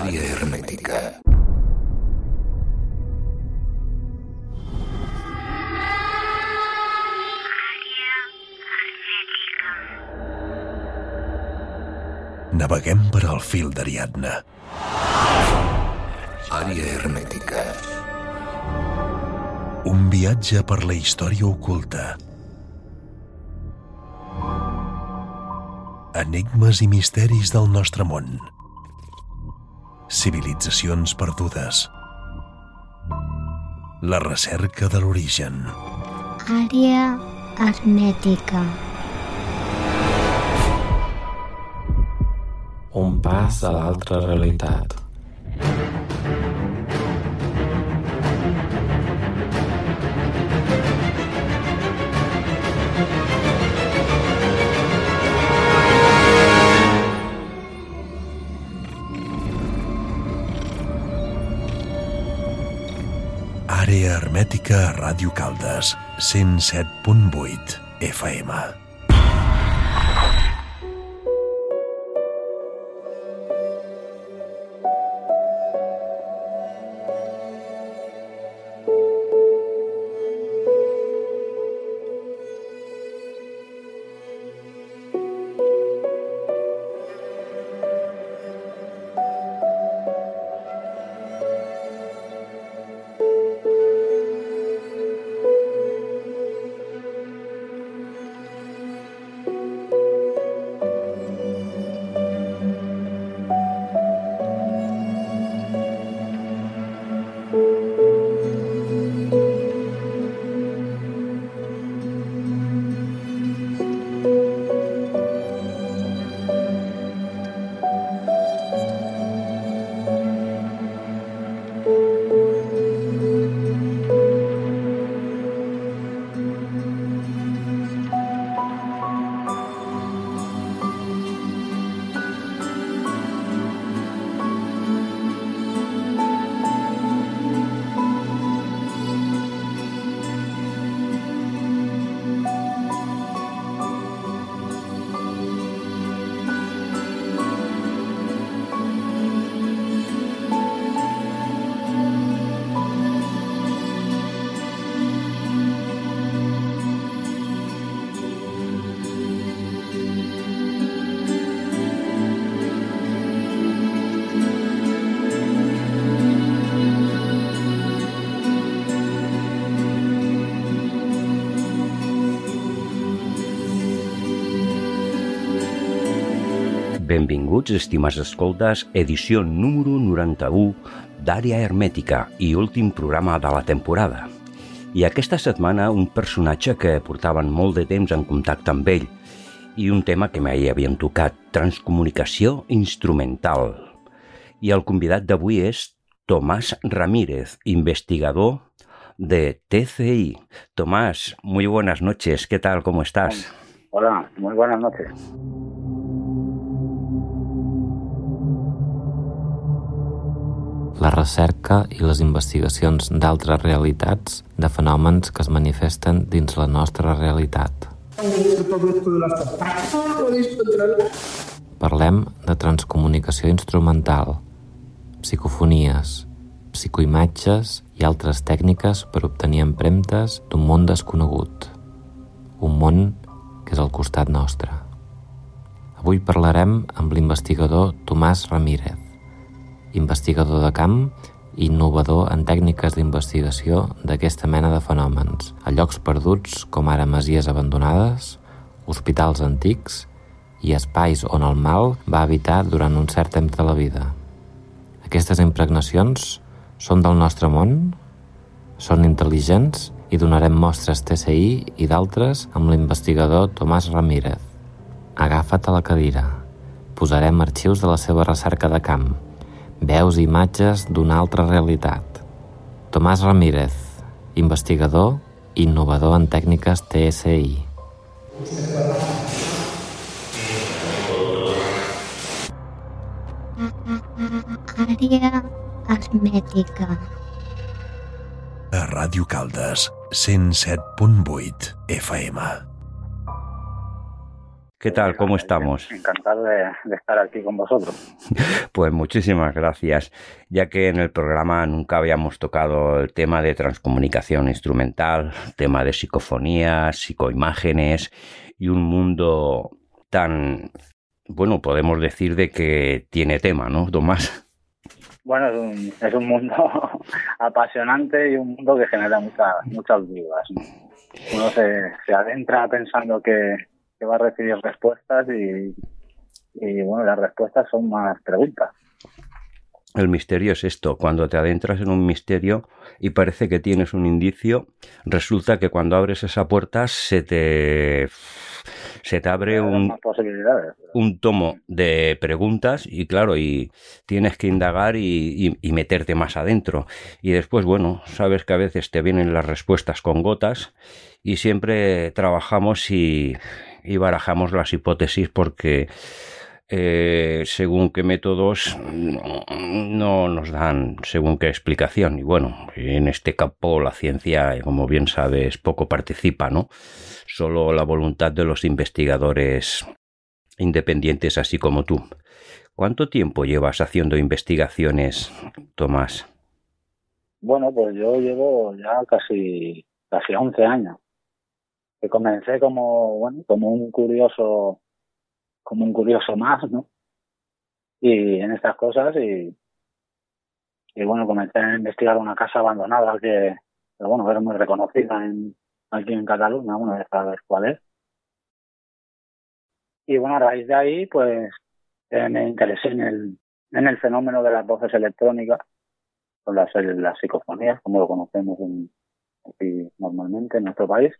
Àrea hermètica. Naveguem per al fil d'Ariadna. Àrea hermètica. Un viatge per la història oculta. Enigmes i misteris del nostre món. Civilitzacions perdudes. La recerca de l'origen. Àrea hermètica. Un pas a l'altra realitat. Hermètica a Ràdio Caldes, 107.8 FM. Benvinguts, estimats escoltes, edició número 91 d'Àrea Hermètica i últim programa de la temporada. I aquesta setmana un personatge que portaven molt de temps en contacte amb ell i un tema que mai havien tocat, transcomunicació instrumental. I el convidat d'avui és Tomás Ramírez, investigador de TCI. Tomás, muy buenas noches, ¿qué tal? ¿Cómo estás? Hola, muy buenas noches. La recerca i les investigacions d'altres realitats de fenòmens que es manifesten dins la nostra realitat. Parlem de transcomunicació instrumental, psicofonies, psicoimatges i altres tècniques per obtenir empremtes d'un món desconegut. Un món que és al costat nostre. Avui parlarem amb l'investigador Tomàs Ramírez, investigador de camp i innovador en tècniques d'investigació d'aquesta mena de fenòmens, a llocs perduts com ara masies abandonades, hospitals antics i espais on el mal va habitar durant un cert temps de la vida. Aquestes impregnacions són del nostre món? Són intel·ligents i donarem mostres TCI i d'altres amb l'investigador Tomàs Ramírez. Agafa't a la cadira. Posarem arxius de la seva recerca de camp, veus i imatges d'una altra realitat. Tomàs Ramírez, investigador i innovador en tècniques TSI. Àrea hermètica. A Ràdio Caldes, 107.8 FM. ¿Qué tal? ¿Cómo estamos? Encantado de, de, estar aquí con vosotros. Pues muchísimas gracias, ya que en el programa nunca habíamos tocado el tema de transcomunicación instrumental, tema de psicofonías, psicoimágenes y un mundo tan, bueno, podemos decir de que tiene tema, ¿no, Tomás? Bueno, es un, es un mundo apasionante y un mundo que genera muchas muchas dudas. ¿no? Uno se, se adentra pensando que, que va a recibir respuestas y, y bueno, las respuestas son más preguntas. El misterio es esto, cuando te adentras en un misterio y parece que tienes un indicio, resulta que cuando abres esa puerta se te se te abre un, un tomo de preguntas y claro, y tienes que indagar y, y, y, meterte más adentro. Y después, bueno, sabes que a veces te vienen las respuestas con gotas y siempre trabajamos y, y barajamos las hipótesis porque eh, según qué métodos no nos dan según qué explicación. Y bueno, en este campo la ciencia, como bien sabes, poco participa, ¿no? Solo la voluntad de los investigadores independientes, así como tú. ¿Cuánto tiempo llevas haciendo investigaciones, Tomás? Bueno, pues yo llevo ya casi, casi 11 años. Que comencé como, bueno, como un curioso como un curioso más, ¿no? Y en estas cosas y, y bueno, comencé a investigar una casa abandonada que, pero bueno, era muy reconocida en, aquí en Cataluña, bueno, ya sabes cuál es. Y bueno, a raíz de ahí, pues eh, me interesé en el, en el fenómeno de las voces electrónicas, o las, las psicofonías, como lo conocemos en, aquí normalmente en nuestro país.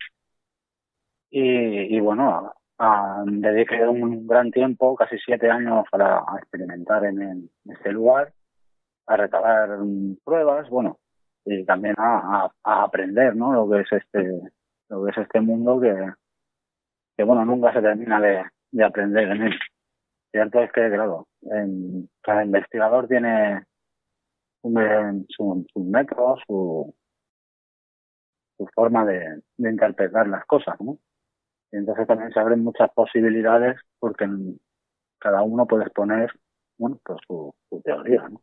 Y, y bueno, Uh, dediqué un gran tiempo, casi siete años, para experimentar en, en este lugar, a recabar pruebas, bueno, y también a, a, a, aprender, ¿no? Lo que es este, lo que es este mundo que, que bueno, nunca se termina de, de aprender en él. Cierto es que, claro, en, cada investigador tiene un, su, su método, su, su forma de, de interpretar las cosas, ¿no? Y entonces también se abren muchas posibilidades porque cada uno puede exponer bueno, pues su, su teoría. ¿no?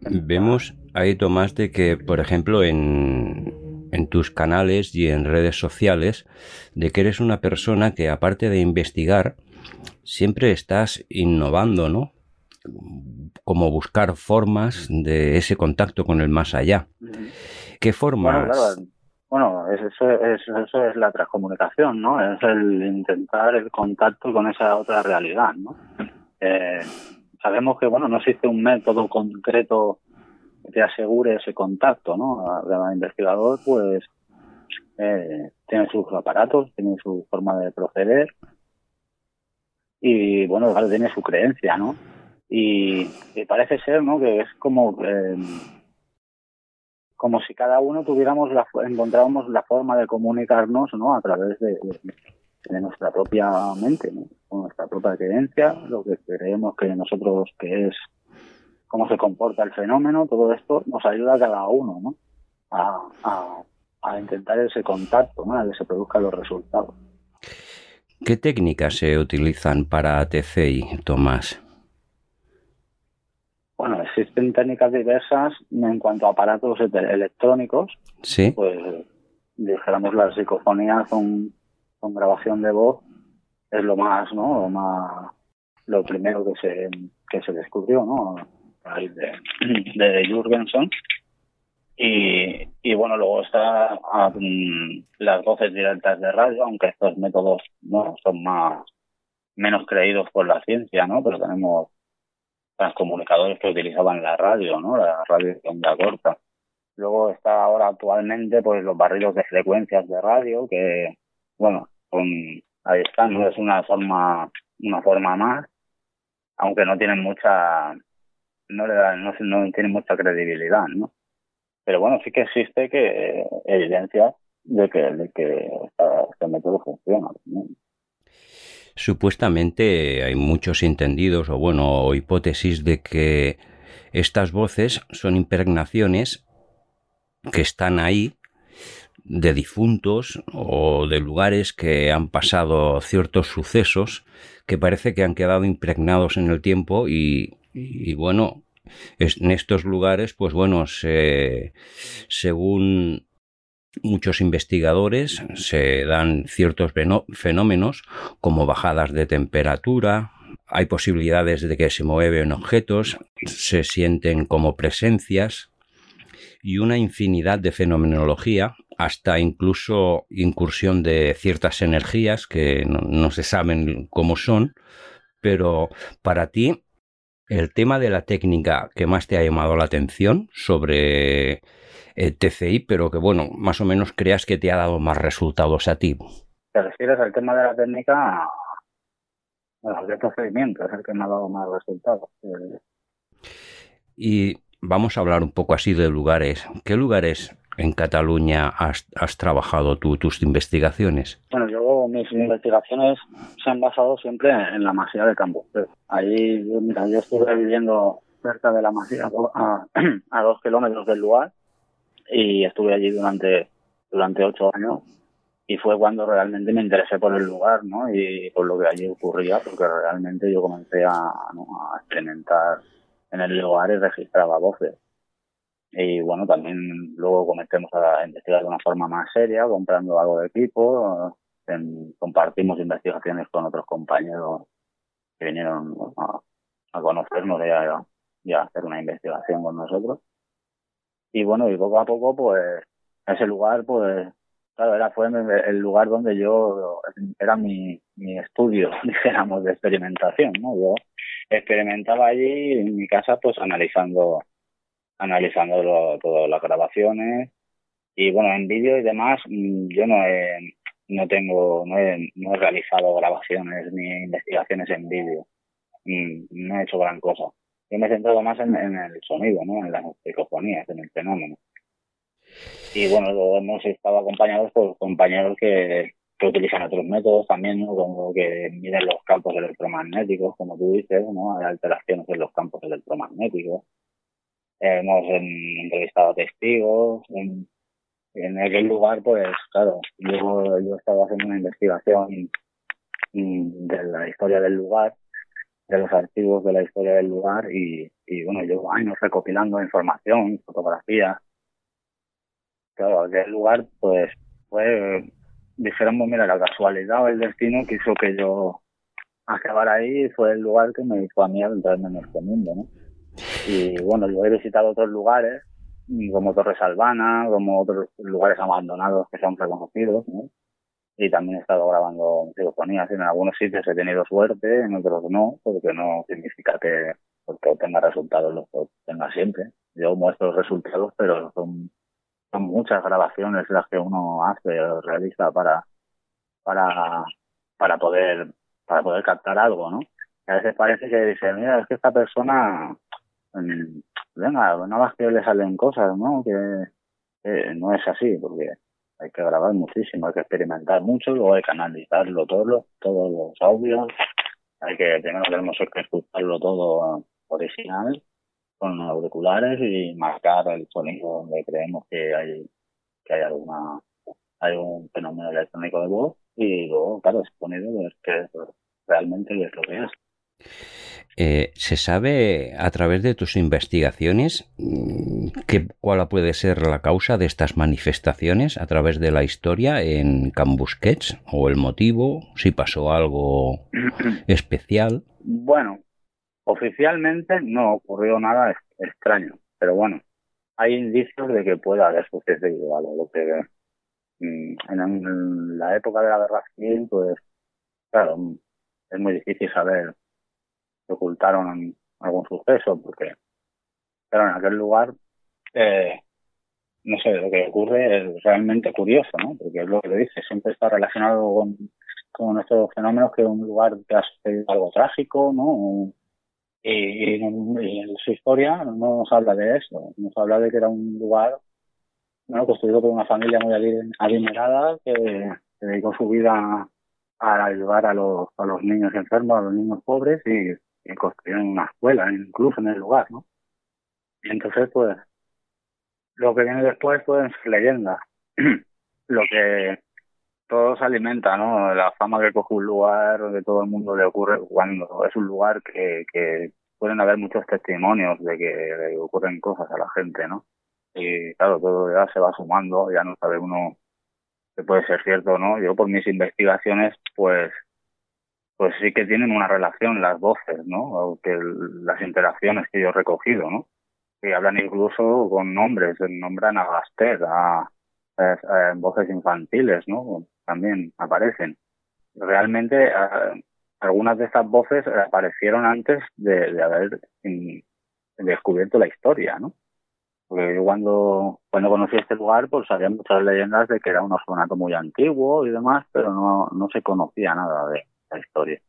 Vemos ahí, Tomás, de que, por ejemplo, en, en tus canales y en redes sociales, de que eres una persona que, aparte de investigar, siempre estás innovando, ¿no? Como buscar formas de ese contacto con el más allá. ¿Qué formas? Bueno, claro bueno, eso es, eso es la transcomunicación, ¿no? Es el intentar el contacto con esa otra realidad, ¿no? Eh, sabemos que, bueno, no existe un método concreto que te asegure ese contacto, ¿no? El investigador, pues, eh, tiene sus aparatos, tiene su forma de proceder y, bueno, tiene su creencia, ¿no? Y, y parece ser, ¿no? Que es como... Eh, como si cada uno tuviéramos la, encontrábamos la forma de comunicarnos ¿no? a través de, nuestra propia mente, ¿no? con nuestra propia creencia, lo que creemos que nosotros que es cómo se comporta el fenómeno, todo esto nos ayuda a cada uno ¿no? a intentar ese contacto, ¿no? a que se produzcan los resultados. ¿Qué técnicas se utilizan para TCI, Tomás? Existen técnicas diversas en cuanto a aparatos electrónicos. Sí. Pues dijéramos las psicofonías son, son grabación de voz, es lo más, ¿no? Lo más, lo primero que se, que se descubrió, ¿no? De, de Jurgenson. Y, y bueno, luego está um, las voces directas de radio, aunque estos métodos no son más menos creídos por la ciencia, ¿no? Pero tenemos transcomunicadores que utilizaban la radio, ¿no? La radio de onda corta. Luego está ahora actualmente pues los barridos de frecuencias de radio que, bueno, ahí están, ¿no? Es una forma, una forma más, aunque no tienen mucha, no le dan, no, no tienen mucha credibilidad, ¿no? Pero bueno, sí que existe que evidencia de que, de que este método funciona. ¿no? Supuestamente hay muchos entendidos o bueno, hipótesis de que estas voces son impregnaciones que están ahí de difuntos o de lugares que han pasado ciertos sucesos que parece que han quedado impregnados en el tiempo y, y bueno, en estos lugares, pues bueno, se, según muchos investigadores se dan ciertos fenómenos como bajadas de temperatura, hay posibilidades de que se mueven objetos, se sienten como presencias y una infinidad de fenomenología, hasta incluso incursión de ciertas energías que no, no se saben cómo son, pero para ti el tema de la técnica que más te ha llamado la atención sobre eh, TCI, pero que bueno, más o menos creas que te ha dado más resultados a ti. ¿Te refieres al tema de la técnica? Bueno, el procedimiento es el que me ha dado más resultados. Y vamos a hablar un poco así de lugares. ¿Qué lugares en Cataluña has, has trabajado tú, tus investigaciones? Bueno, yo mis investigaciones se han basado siempre en la masía de Campo. Ahí, mira, yo estuve viviendo cerca de la masía, a, a dos kilómetros del lugar, y estuve allí durante, durante ocho años y fue cuando realmente me interesé por el lugar ¿no? y por lo que allí ocurría, porque realmente yo comencé a, a experimentar en el lugar y registraba voces. Y bueno, también luego comencemos a investigar de una forma más seria, comprando algo de equipo, compartimos investigaciones con otros compañeros que vinieron a, a conocernos y a hacer una investigación con nosotros y bueno, y poco a poco, pues, ese lugar, pues, claro, era fue el lugar donde yo, era mi, mi estudio, dijéramos, de experimentación, ¿no? Yo experimentaba allí en mi casa, pues, analizando, analizando todas las grabaciones, y bueno, en vídeo y demás, mm, yo no he, no tengo, no he, no he realizado grabaciones ni investigaciones en vídeo. Mm, no he hecho gran cosa yo me he centrado más en, el sonido, ¿no? En las psicofonías, en el fenómeno. Y bueno, hemos estado acompañados por compañeros que, que utilizan otros métodos también, como que miden los campos electromagnéticos, como tú dices, ¿no? Hay alteraciones en los campos electromagnéticos. hemos entrevistado testigos. En, en aquel lugar, pues, claro, yo, yo he estado haciendo una investigación mm, de la historia del lugar de los archivos de la historia del lugar y, y bueno, llevo años recopilando información, fotografías. Claro, aquel lugar, pues, fue, dijéramos, mira, la casualidad o el destino quiso que yo acabara ahí y fue el lugar que me hizo a mí adentrarme en este mundo, ¿no? Y bueno, yo he visitado otros lugares, como Torres Albana, como otros lugares abandonados que son reconocidos, ¿no? Y también he estado grabando psicofonías. En algunos sitios he tenido suerte, en otros no, porque no significa que porque obtenga resultados los tenga siempre. Yo muestro los resultados, pero son, son muchas grabaciones las que uno hace o realiza para, para, para poder, para poder captar algo, ¿no? Y a veces parece que dice, mira, es que esta persona, mm, venga, nada más que le salen cosas, ¿no? Que, que no es así, porque hay que grabar muchísimo, hay que experimentar mucho, luego hay que analizarlo todo, todos los audios, hay que primero tenemos que escucharlo todo original con auriculares y marcar el sonido donde creemos que hay que hay alguna hay un fenómeno electrónico de voz. Y luego claro es que realmente es lo que es eh, ¿Se sabe a través de tus investigaciones mm, que, cuál puede ser la causa de estas manifestaciones a través de la historia en Cambusquets o el motivo, si pasó algo especial? Bueno, oficialmente no ocurrió nada extraño, pero bueno, hay indicios de que pueda haber sucedido algo. Lo que mm, en la época de la guerra civil, pues claro, es muy difícil saber ocultaron algún suceso, porque, pero en aquel lugar, eh, no sé, lo que ocurre es realmente curioso, ¿no? Porque es lo que dice, siempre está relacionado con, con estos fenómenos que es un lugar que ha sucedido algo trágico, ¿no? Y, en su historia no nos habla de eso, nos habla de que era un lugar bueno, construido por una familia muy adinerada que, que dedicó su vida a ayudar a los, a los niños enfermos, a los niños pobres y y construyeron una escuela, incluso en el lugar, ¿no? Y entonces, pues, lo que viene después, pues, leyenda. lo que todo se alimenta, ¿no? La fama que coge un lugar donde todo el mundo le ocurre cuando es un lugar que, que pueden haber muchos testimonios de que le ocurren cosas a la gente, ¿no? Y claro, todo ya se va sumando, ya no sabe uno que puede ser cierto no. Yo por mis investigaciones, pues pues sí que tienen una relación las voces, ¿no? que las interacciones que yo he recogido, ¿no? Que hablan incluso con nombres, nombran a Gaster, a, a, voces infantiles, ¿no? También aparecen. Realmente algunas de estas voces aparecieron antes de, de haber descubierto la historia, ¿no? Porque yo cuando, cuando conocí este lugar, pues había muchas leyendas de que era un orfanato muy antiguo y demás, pero no, no se conocía nada de la historia.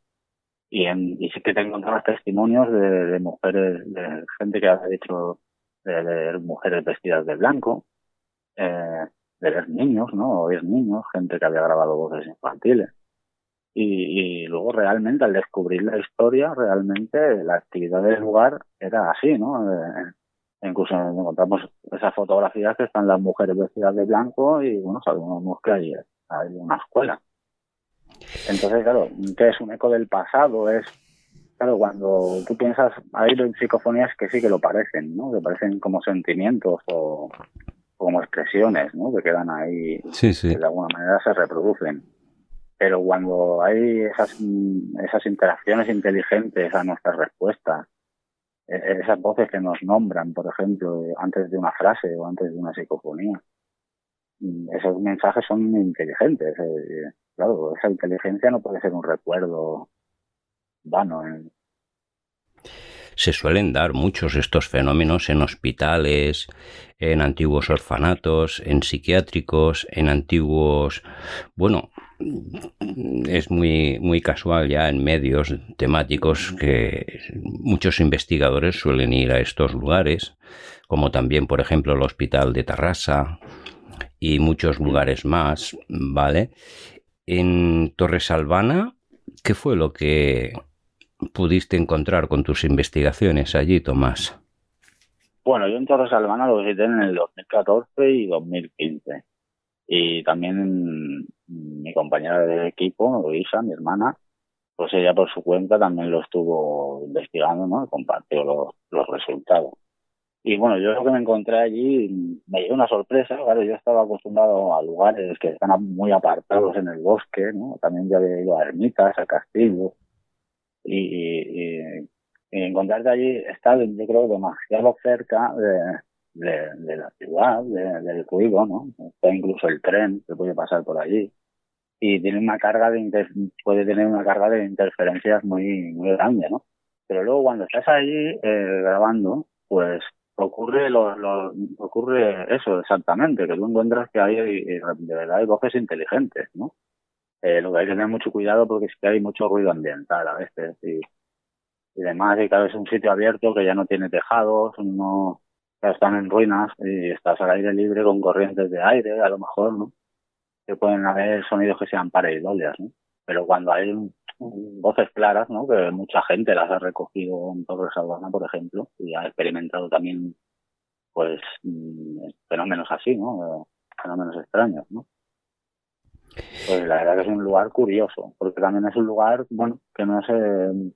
Y, en, y sí que te encontrabas testimonios de, de mujeres, de gente que había dicho de, de, mujeres vestidas de blanco, eh, de ver niños, ¿no? Oír niños, gente que había grabado voces infantiles. Y, y, luego realmente al descubrir la historia, realmente la actividad del lugar era así, ¿no? Eh, incluso encontramos esas fotografías que están las mujeres vestidas de blanco y bueno, sabemos que hay, hay una escuela. Entonces, claro, ¿qué es un eco del pasado? Es, claro, cuando tú piensas, hay psicofonías que sí que lo parecen, ¿no? Que parecen como sentimientos o como expresiones, ¿no? Que quedan ahí, sí, sí. que de alguna manera se reproducen. Pero cuando hay esas, esas interacciones inteligentes a nuestras respuestas, e, esas voces que nos nombran, por ejemplo, antes de una frase o antes de una psicofonía, esos mensajes son inteligentes. Eh, claro, esa inteligencia no puede ser un recuerdo vano. ¿eh? Se suelen dar muchos estos fenómenos en hospitales, en antiguos orfanatos, en psiquiátricos, en antiguos, bueno, es muy, muy casual ya en medios temáticos que muchos investigadores suelen ir a estos lugares, como también, por ejemplo, el Hospital de Tarrasa y muchos lugares más, ¿vale? En Torres Albana, ¿qué fue lo que pudiste encontrar con tus investigaciones allí, Tomás? Bueno, yo en Torres Albana lo visité en el 2014 y 2015. Y también mi compañera de equipo, Luisa, mi hermana, pues ella por su cuenta también lo estuvo investigando, ¿no? Compartió los resultados. Y bueno, yo lo que me encontré allí me dio una sorpresa, claro, yo estaba acostumbrado a lugares que están muy apartados en el bosque, ¿no? También ya había ido a ermitas, a castillos, y, y, encontrarte allí está, yo creo, demasiado cerca de, de, la ciudad, del ruido, ¿no? Está incluso el tren que puede pasar por allí y tiene una carga de puede tener una carga de interferencias muy muy grande, ¿no? Pero luego cuando estás allí eh, grabando, pues ocurre lo, lo, ocurre eso exactamente, que tú encuentras que hay de verdad hay voces inteligentes, ¿no? Eh, lo que hay que tener mucho cuidado porque es que hay mucho ruido ambiental a veces y, y demás, y claro, es un sitio abierto que ya no tiene tejados, no están en ruinas y estás al aire libre con corrientes de aire, a lo mejor, ¿no? Que pueden haber sonidos que sean pareidolias, ¿no? Pero cuando hay voces claras, ¿no? Que mucha gente las ha recogido en Torres Albana, por ejemplo, y ha experimentado también, pues, mm, fenómenos así, ¿no? Fenómenos extraños, ¿no? Pues la verdad que es un lugar curioso, porque también es un lugar, bueno, que no sé,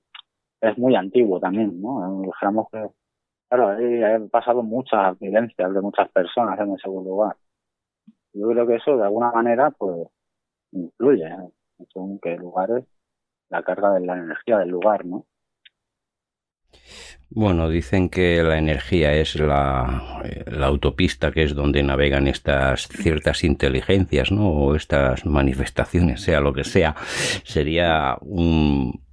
es muy antiguo también, ¿no? Dijéramos que, claro, ahí han pasado muchas vivencias de muchas personas en ese lugar. Yo creo que eso, de alguna manera, pues, influye, ¿eh? Según qué lugares la carga de la energía del lugar, ¿no? Bueno, dicen que la energía es la, la, autopista que es donde navegan estas ciertas inteligencias, ¿no? O estas manifestaciones, sea lo que sea. Sería un,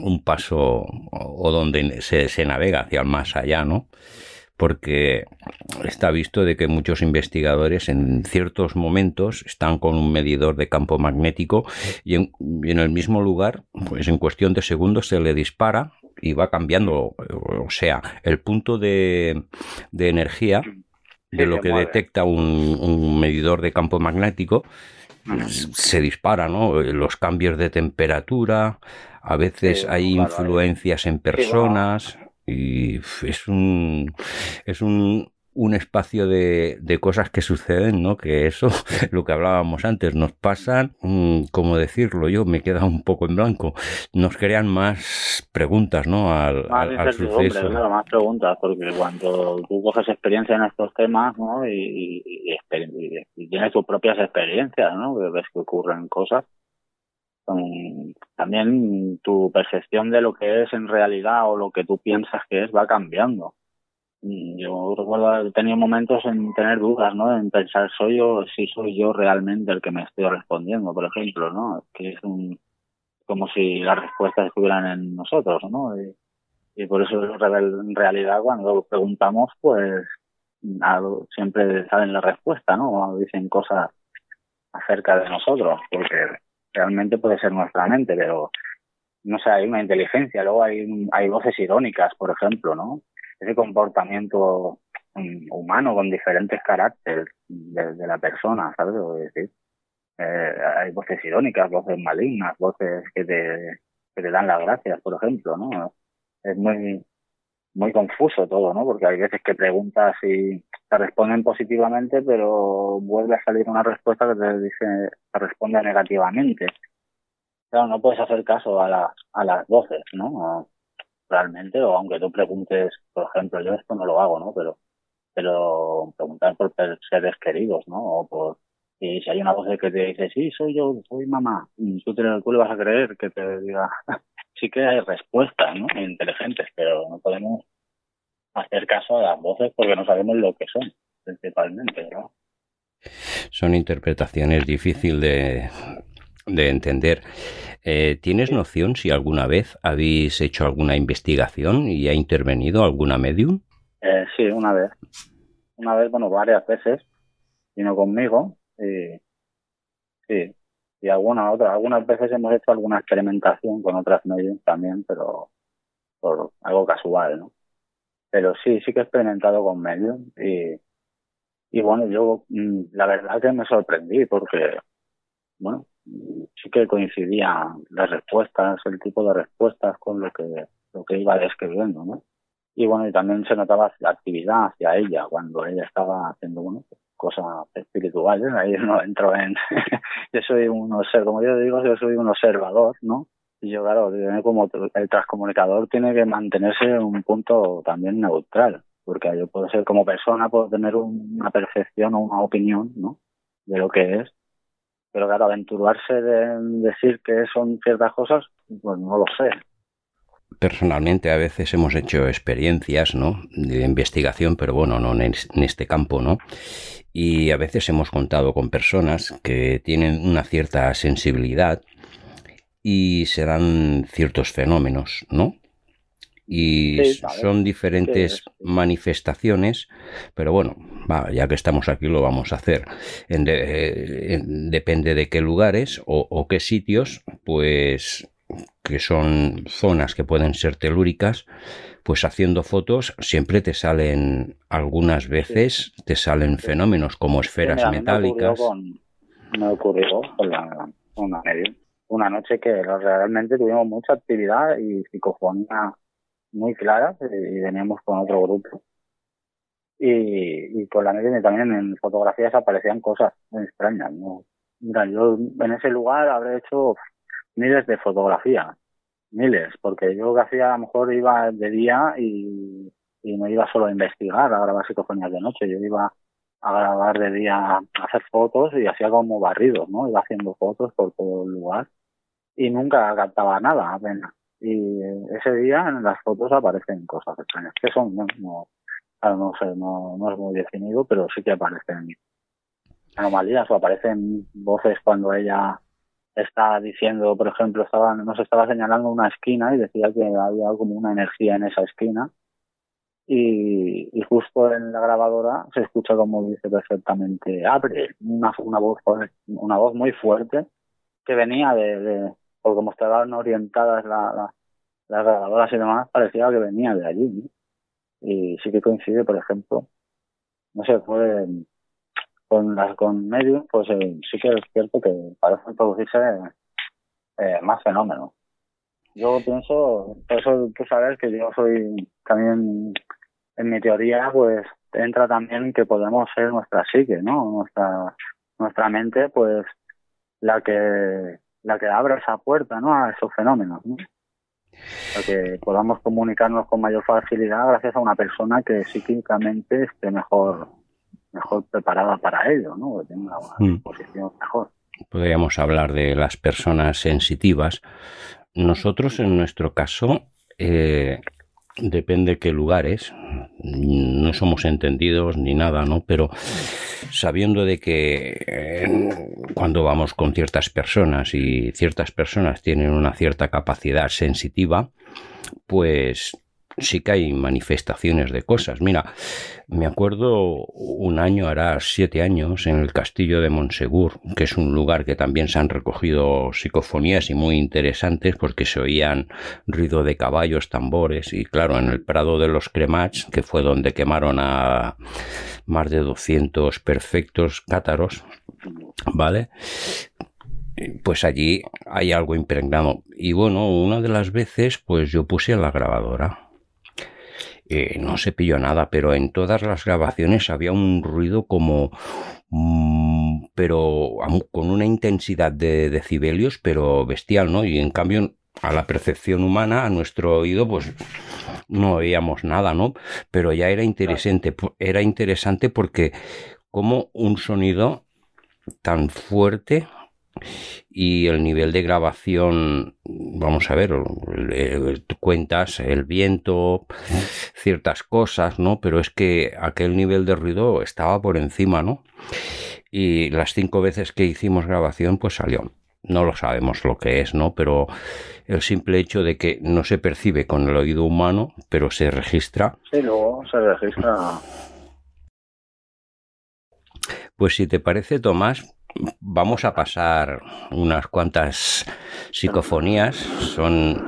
un paso o donde se, se navega hacia el más allá, ¿no? Porque está visto de que muchos investigadores en ciertos momentos están con un medidor de campo magnético y en, el mismo lugar, pues en cuestión de segundos se le dispara y va cambiando, o sea, el punto de, energía de lo que detecta un, medidor de campo magnético se dispara, ¿no? Los cambios de temperatura, a veces hay influencias en personas, y es un, es un un espacio de, de, cosas que suceden, ¿no? Que eso, lo que hablábamos antes, nos pasan, mmm, ¿cómo decirlo? Yo me queda un poco en blanco. Nos crean más preguntas, ¿no? Al, más al, al suceso. Claro, más preguntas, porque cuando tú coges experiencia en estos temas, ¿no? Y, y, y, y tienes tus propias experiencias, ¿no? Que ves que ocurren cosas. También tu percepción de lo que es en realidad o lo que tú piensas que es va cambiando yo recuerdo haber tenido momentos en tener dudas, ¿no? En pensar, soy yo, si soy yo realmente el que me estoy respondiendo, por ejemplo, ¿no? Que es un, como si las respuestas estuvieran en nosotros, ¿no? Y, y por eso en realidad cuando preguntamos, pues siempre saben la respuesta, ¿no? Dicen cosas acerca de nosotros, porque realmente puede ser nuestra mente, pero no sé, hay una inteligencia, luego hay, hay voces irónicas, por ejemplo, ¿no? ese comportamiento humano con diferentes caracteres de, de la persona, ¿sabes? lo decir, eh, hay voces irónicas, voces malignas, voces que te, que te dan las gracias, por ejemplo, ¿no? Es muy, muy confuso todo, ¿no? Porque hay veces que preguntas y te responden positivamente, pero vuelve a salir una respuesta que te dice, te responde negativamente. Claro, no puedes hacer caso a, la, a las voces, ¿no? realmente, o aunque tú preguntes, por ejemplo, yo esto no lo hago, ¿no? Pero, pero preguntar por seres queridos, ¿no? O por, y si hay una voz que te dice, sí, soy yo, soy mamá, tú, te, tú le vas a creer que te diga, sí que hay respuestas, ¿no? Inteligentes, pero no podemos hacer caso a las voces porque no sabemos lo que son, principalmente, ¿no? Son interpretaciones difíciles de, de entender. Eh, ¿Tienes noción si alguna vez habéis hecho alguna investigación y ha intervenido alguna medium? Eh, sí, una vez. Una vez, bueno, varias veces. Vino conmigo y sí. Y alguna otra. Algunas veces hemos hecho alguna experimentación con otras mediums también, pero por algo casual, ¿no? Pero sí, sí que he experimentado con medium y, y bueno, yo mm, la verdad que me sorprendí porque, bueno, sí que coincidían las respuestas, el tipo de respuestas con lo que, lo que iba describiendo, ¿no? Y bueno, y también se notaba la actividad hacia ella cuando ella estaba haciendo, bueno, cosas espirituales. Ahí no entro en, yo soy un observador, como yo digo, yo soy un observador, ¿no? Y yo, claro, como el transcomunicador tiene que mantenerse en un punto también neutral, porque yo puedo ser como persona, puedo tener una percepción o una opinión, ¿no? De lo que es, pero claro, aventurarse de decir que son ciertas cosas, pues no lo sé. Personalmente a veces hemos hecho experiencias, ¿no? De investigación, pero bueno, no en este campo, ¿no? Y a veces hemos contado con personas que tienen una cierta sensibilidad y se dan ciertos fenómenos, ¿no? y sí, vale. son diferentes sí, manifestaciones, pero bueno, va, ya que estamos aquí lo vamos a hacer. En de, en, depende de qué lugares o, o, qué sitios, pues que son zonas que pueden ser telúricas, pues haciendo fotos siempre te salen, algunas veces te salen fenómenos como esferas mira, metálicas. Me ocurrió con, con la, una, una noche que realmente tuvimos mucha actividad y psicofonía muy clara y veníamos con otro grupo. Y, y con la media también en fotografías aparecían cosas muy extrañas. ¿no? Mira, yo en ese lugar habré hecho miles de fotografías, miles, porque yo que hacía a lo mejor iba de día y, y no iba solo a investigar, a grabar psicofonías de noche, yo iba a grabar de día, a hacer fotos y hacía como barridos, ¿no? Iba haciendo fotos por todo el lugar y nunca captaba nada apenas y ese día en las fotos aparecen cosas extrañas. que son? No, no, no sé, no, no es muy definido, pero sí que aparecen anomalías o aparecen voces cuando ella está diciendo, por ejemplo, estaba, nos estaba señalando una esquina y decía que había como una energía en esa esquina y, y justo en la grabadora se escucha como dice perfectamente abre una, una voz una voz muy fuerte que venía de, de por como estaban orientadas la, la, las grabadoras y demás, parecía que venía de allí. ¿no? Y sí que coincide, por ejemplo, no sé, fue con las con medios, pues eh, sí que es cierto que parecen producirse eh, más fenómenos. Yo pienso, por eso tú sabes que yo soy también, en mi teoría, pues entra también que podemos ser nuestra psique, ¿no? Nuestra, nuestra mente, pues, la que, la que abre esa puerta, ¿no? A esos fenómenos, ¿no? Que podamos comunicarnos con mayor facilidad gracias a una persona que psíquicamente esté mejor, mejor preparada para ello, ¿no? Que tenga una Mm. posición mejor. Podríamos hablar de las personas sensitivas. Nosotros, en nuestro caso, eh, depende qué lugares, no somos entendidos ni nada, ¿no? Pero sabiendo de que eh, cuando vamos con ciertas personas y ciertas personas tienen una cierta capacidad sensitiva, pues sí que hay manifestaciones de cosas. Mira, me acuerdo un año, hará siete años, en el castillo de Monsegur, que es un lugar que también se han recogido psicofonías y muy interesantes porque se oían ruido de caballos, tambores y claro, en el Prado de los Cremats, que fue donde quemaron a más de 200 perfectos cátaros, ¿vale? Pues allí hay algo impregnado. Y bueno, una de las veces, pues yo puse la grabadora. No se pilló nada, pero en todas las grabaciones había un ruido como... mm, pero con una intensidad de decibelios, pero bestial, ¿no? Y en cambio, a la percepción humana, a nuestro oído, pues no oíamos nada, ¿no? Pero ya era interesante, era interesante porque como un sonido tan fuerte y el nivel de grabación, vamos a ver, tú cuentas el viento, ciertas cosas, ¿no? Pero es que aquel nivel de ruido estaba por encima, ¿no? Y las cinco veces que hicimos grabación, pues salió. No lo sabemos lo que es, ¿no? Pero el simple hecho de que no se percibe con el oído humano, pero se registra, Sí, luego se registra. Pues si te parece, Tomás, vamos a pasar unas cuantas psicofonías. Son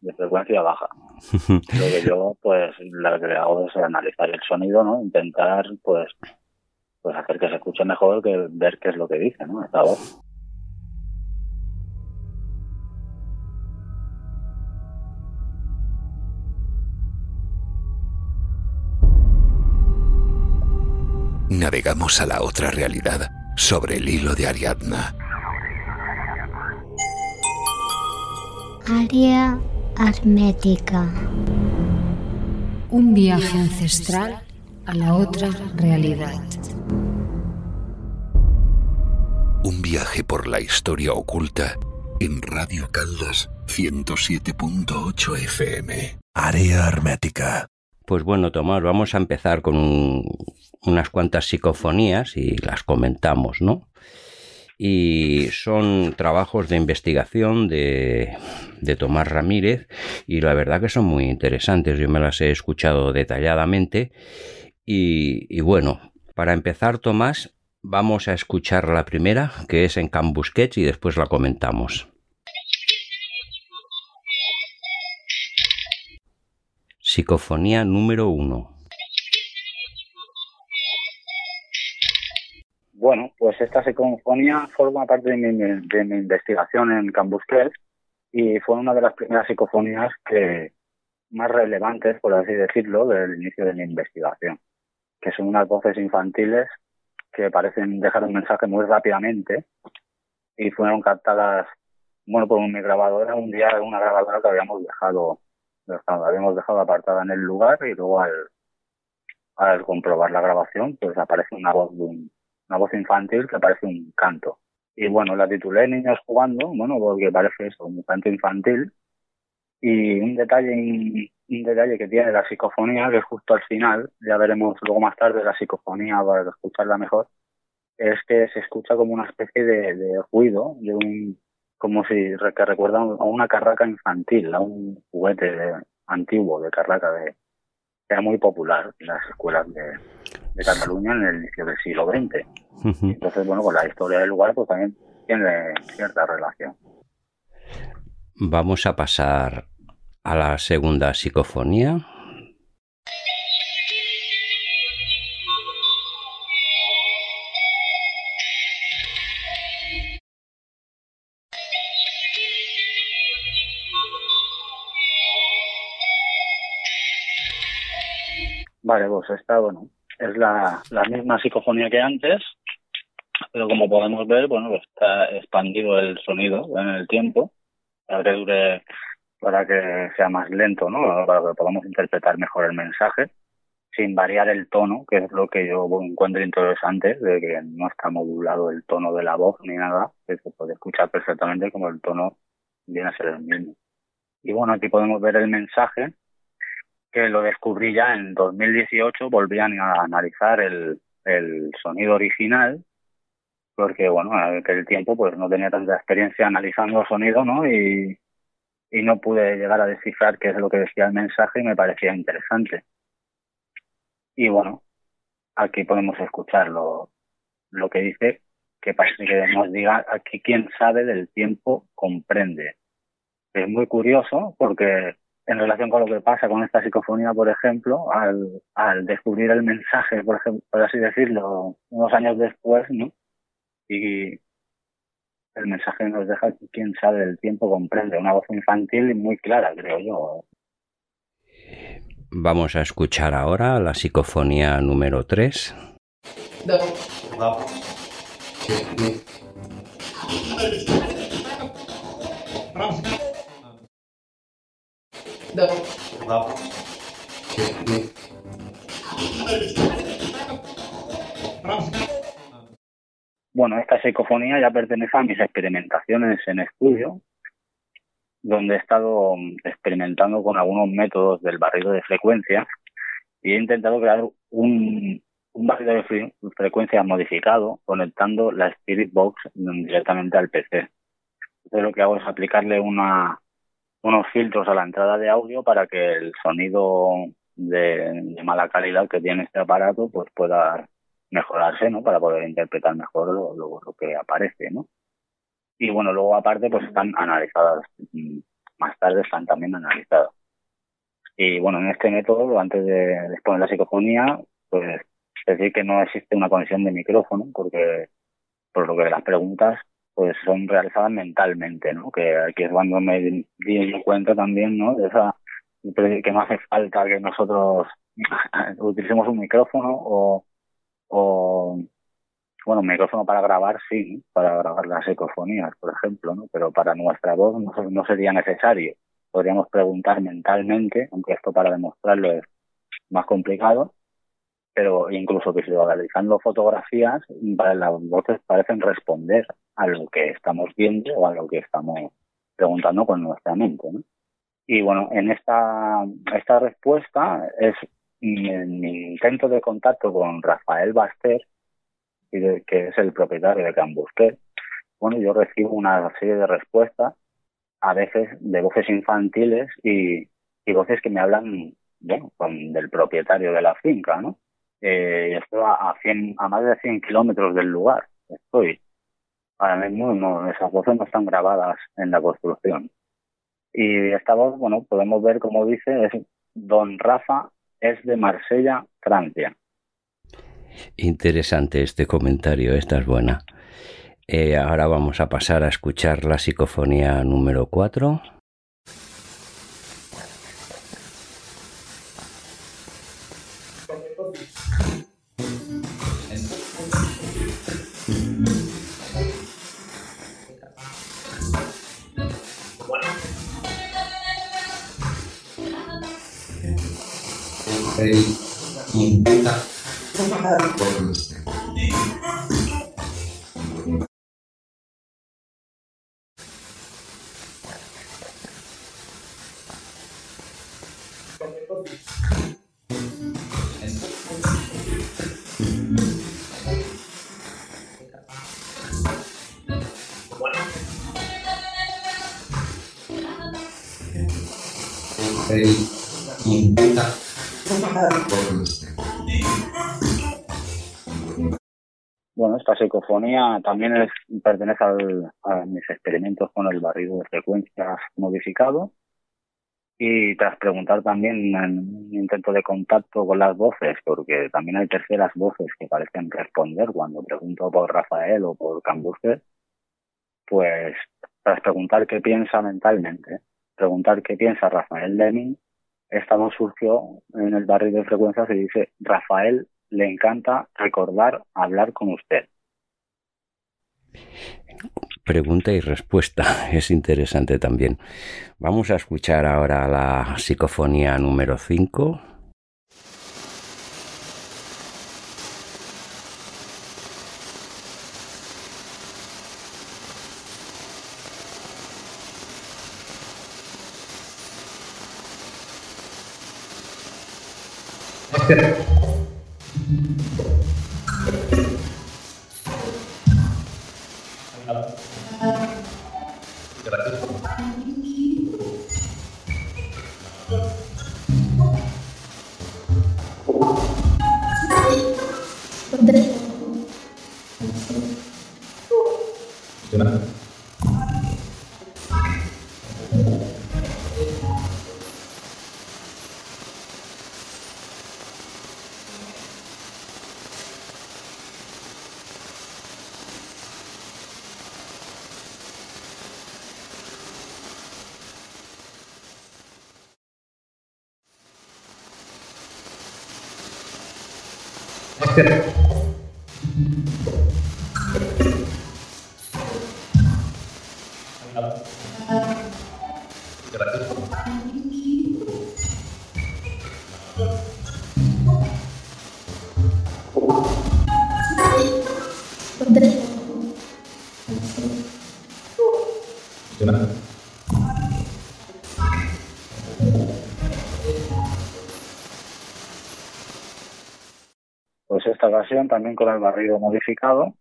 de frecuencia baja. Lo que yo, pues, lo que hago es analizar el sonido, ¿no? Intentar, pues, pues hacer que se escuche mejor que ver qué es lo que dice, ¿no? Esta voz. Navegamos a la otra realidad sobre el hilo de Ariadna. Área hermética. Un viaje ancestral a la otra realidad. Un viaje por la historia oculta en Radio Caldas 107.8 FM. Área hermética. Pues bueno, Tomás, vamos a empezar con un- unas cuantas psicofonías y las comentamos, ¿no? Y son trabajos de investigación de, de Tomás Ramírez y la verdad que son muy interesantes. Yo me las he escuchado detalladamente y, y bueno, para empezar, Tomás, vamos a escuchar la primera, que es en Can Busquets y después la comentamos. Psicofonía número uno. Bueno, pues esta psicofonía forma parte de mi, de mi investigación en Cambusquet y fue una de las primeras psicofonías que más relevantes, por así decirlo, del inicio de mi investigación, que son unas voces infantiles que parecen dejar un mensaje muy rápidamente y fueron captadas, bueno, por mi grabadora, un día una grabadora que habíamos dejado, dejado- habíamos dejado apartada en el lugar y luego al, al comprobar la grabación, pues aparece una voz de un, una voz infantil que parece un canto. Y bueno, la titulé Niños jugando, bueno, porque parece eso, un canto infantil. Y un detalle, un detalle que tiene la psicofonía, que es justo al final, ya veremos luego más tarde la psicofonía para escucharla mejor, es que se escucha como una especie de, de ruido, de un, como si que recuerda a una carraca infantil, a un juguete de- antiguo de carraca de, que era muy popular en las escuelas de, de Cataluña en el inicio del siglo XX. Entonces, bueno, con la historia del lugar pues también tiene cierta relación. Vamos a pasar a la segunda psicofonía. Vale, pues esta, bueno, es la, la misma psicofonía que antes, pero como podemos ver, bueno, está expandido el sonido en el tiempo, dure para que sea más lento, ¿no? Para que podamos interpretar mejor el mensaje sin variar el tono, que es lo que yo encuentro interesante, de que no está modulado el tono de la voz ni nada, que se puede escuchar perfectamente como el tono viene a ser el mismo. Y bueno, aquí podemos ver el mensaje, que lo descubrí ya en 2018, volvían a analizar el, el sonido original, porque bueno, en aquel tiempo pues no tenía tanta experiencia analizando sonido, ¿no? Y, y no pude llegar a descifrar qué es lo que decía el mensaje y me parecía interesante. Y bueno, aquí podemos escuchar lo, lo que dice, que parece que nos diga aquí quien sabe del tiempo comprende. Es muy curioso porque en relación con lo que pasa con esta psicofonía, por ejemplo, al, al descubrir el mensaje, por, ejemplo, por así decirlo, unos años después, ¿no? Y el mensaje nos deja que quien sabe del tiempo comprende, una voz infantil y muy clara, creo yo. Vamos a escuchar ahora la psicofonía número 3. Bueno, esta psicofonía ya pertenece a mis experimentaciones en estudio, donde he estado experimentando con algunos métodos del barrido de frecuencia y he intentado crear un, un barrido de frecuencia modificado conectando la Spirit Box directamente al PC. Entonces lo que hago es aplicarle una, unos filtros a la entrada de audio para que el sonido de, mala calidad que tiene este aparato pues pueda mejorarse, ¿no? Para poder interpretar mejor lo, lo, lo que aparece, ¿no? y bueno, luego aparte pues están analizadas, mm, más tarde están también analizadas. Y bueno, en este método, antes de exponer la psicofonía, pues decir que no existe una conexión de micrófono, porque por lo que las preguntas pues son realizadas mentalmente, ¿no? Que aquí es cuando me di cuenta también, ¿no? De esa que no hace falta que nosotros utilicemos un micrófono o, o bueno, un micrófono para grabar sí, para grabar las ecofonías, por ejemplo, ¿no? Pero para nuestra voz no, sería necesario. Podríamos preguntar mentalmente, aunque esto para demostrarlo es más complicado, pero incluso visualizando fotografías, las voces parecen responder a lo que estamos viendo o a lo que estamos preguntando con nuestra mente, ¿no? Y bueno, en esta, esta respuesta es mi, mi intento de contacto con Rafael Baster, que es el propietario de Cambusquet, bueno, yo recibo una serie de respuestas, a veces de voces infantiles y, y voces que me hablan, bueno, con, del propietario de la finca, ¿no? Eh, a, 100, a más de 100 kilómetros del lugar, estoy. Ahora mismo no, esas voces no están grabadas en la construcción. Y esta voz, bueno, podemos ver como dice, es Don Rafa es de Marsella, Francia. Interesante este comentario, esta es buena. Eh, ahora vamos a pasar a escuchar la psicofonía número 4. Bueno, psicofonía también es, pertenece al, a mis experimentos con el barrido de frecuencias modificado y tras preguntar también en un intento de contacto con las voces, porque también hay terceras voces que parecen responder cuando pregunto por Rafael o por Cambuster, pues tras preguntar qué piensa mentalmente, preguntar qué piensa Rafael Deming, esta voz surgió en el barrio de frecuencias y dice, Rafael, le encanta recordar hablar con usted. Pregunta y respuesta es interesante también. Vamos a escuchar ahora la psicofonía número 5. Barrido modificado,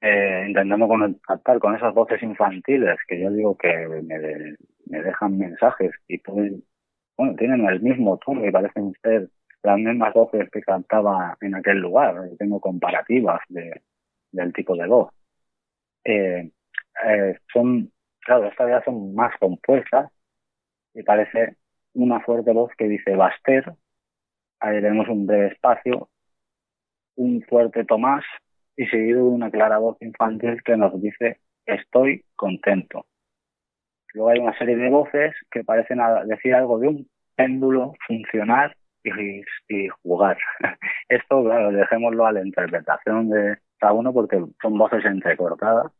eh, intentando contactar con esas voces infantiles que yo digo que me, de- me dejan mensajes y pueden, bueno, tienen el mismo tono y parecen ser las mismas voces que cantaba en aquel lugar. Yo tengo comparativas de, del tipo de voz. Eh, eh, son, claro, estas ya son más compuestas y parece una fuerte voz que dice Baster, ahí tenemos un breve espacio, un fuerte Tomás y seguido de una clara voz infantil que nos dice estoy contento. Luego hay una serie de voces que parecen decir algo de un péndulo funcionar y, y jugar. Esto, claro, dejémoslo a la interpretación de cada uno porque son voces entrecortadas,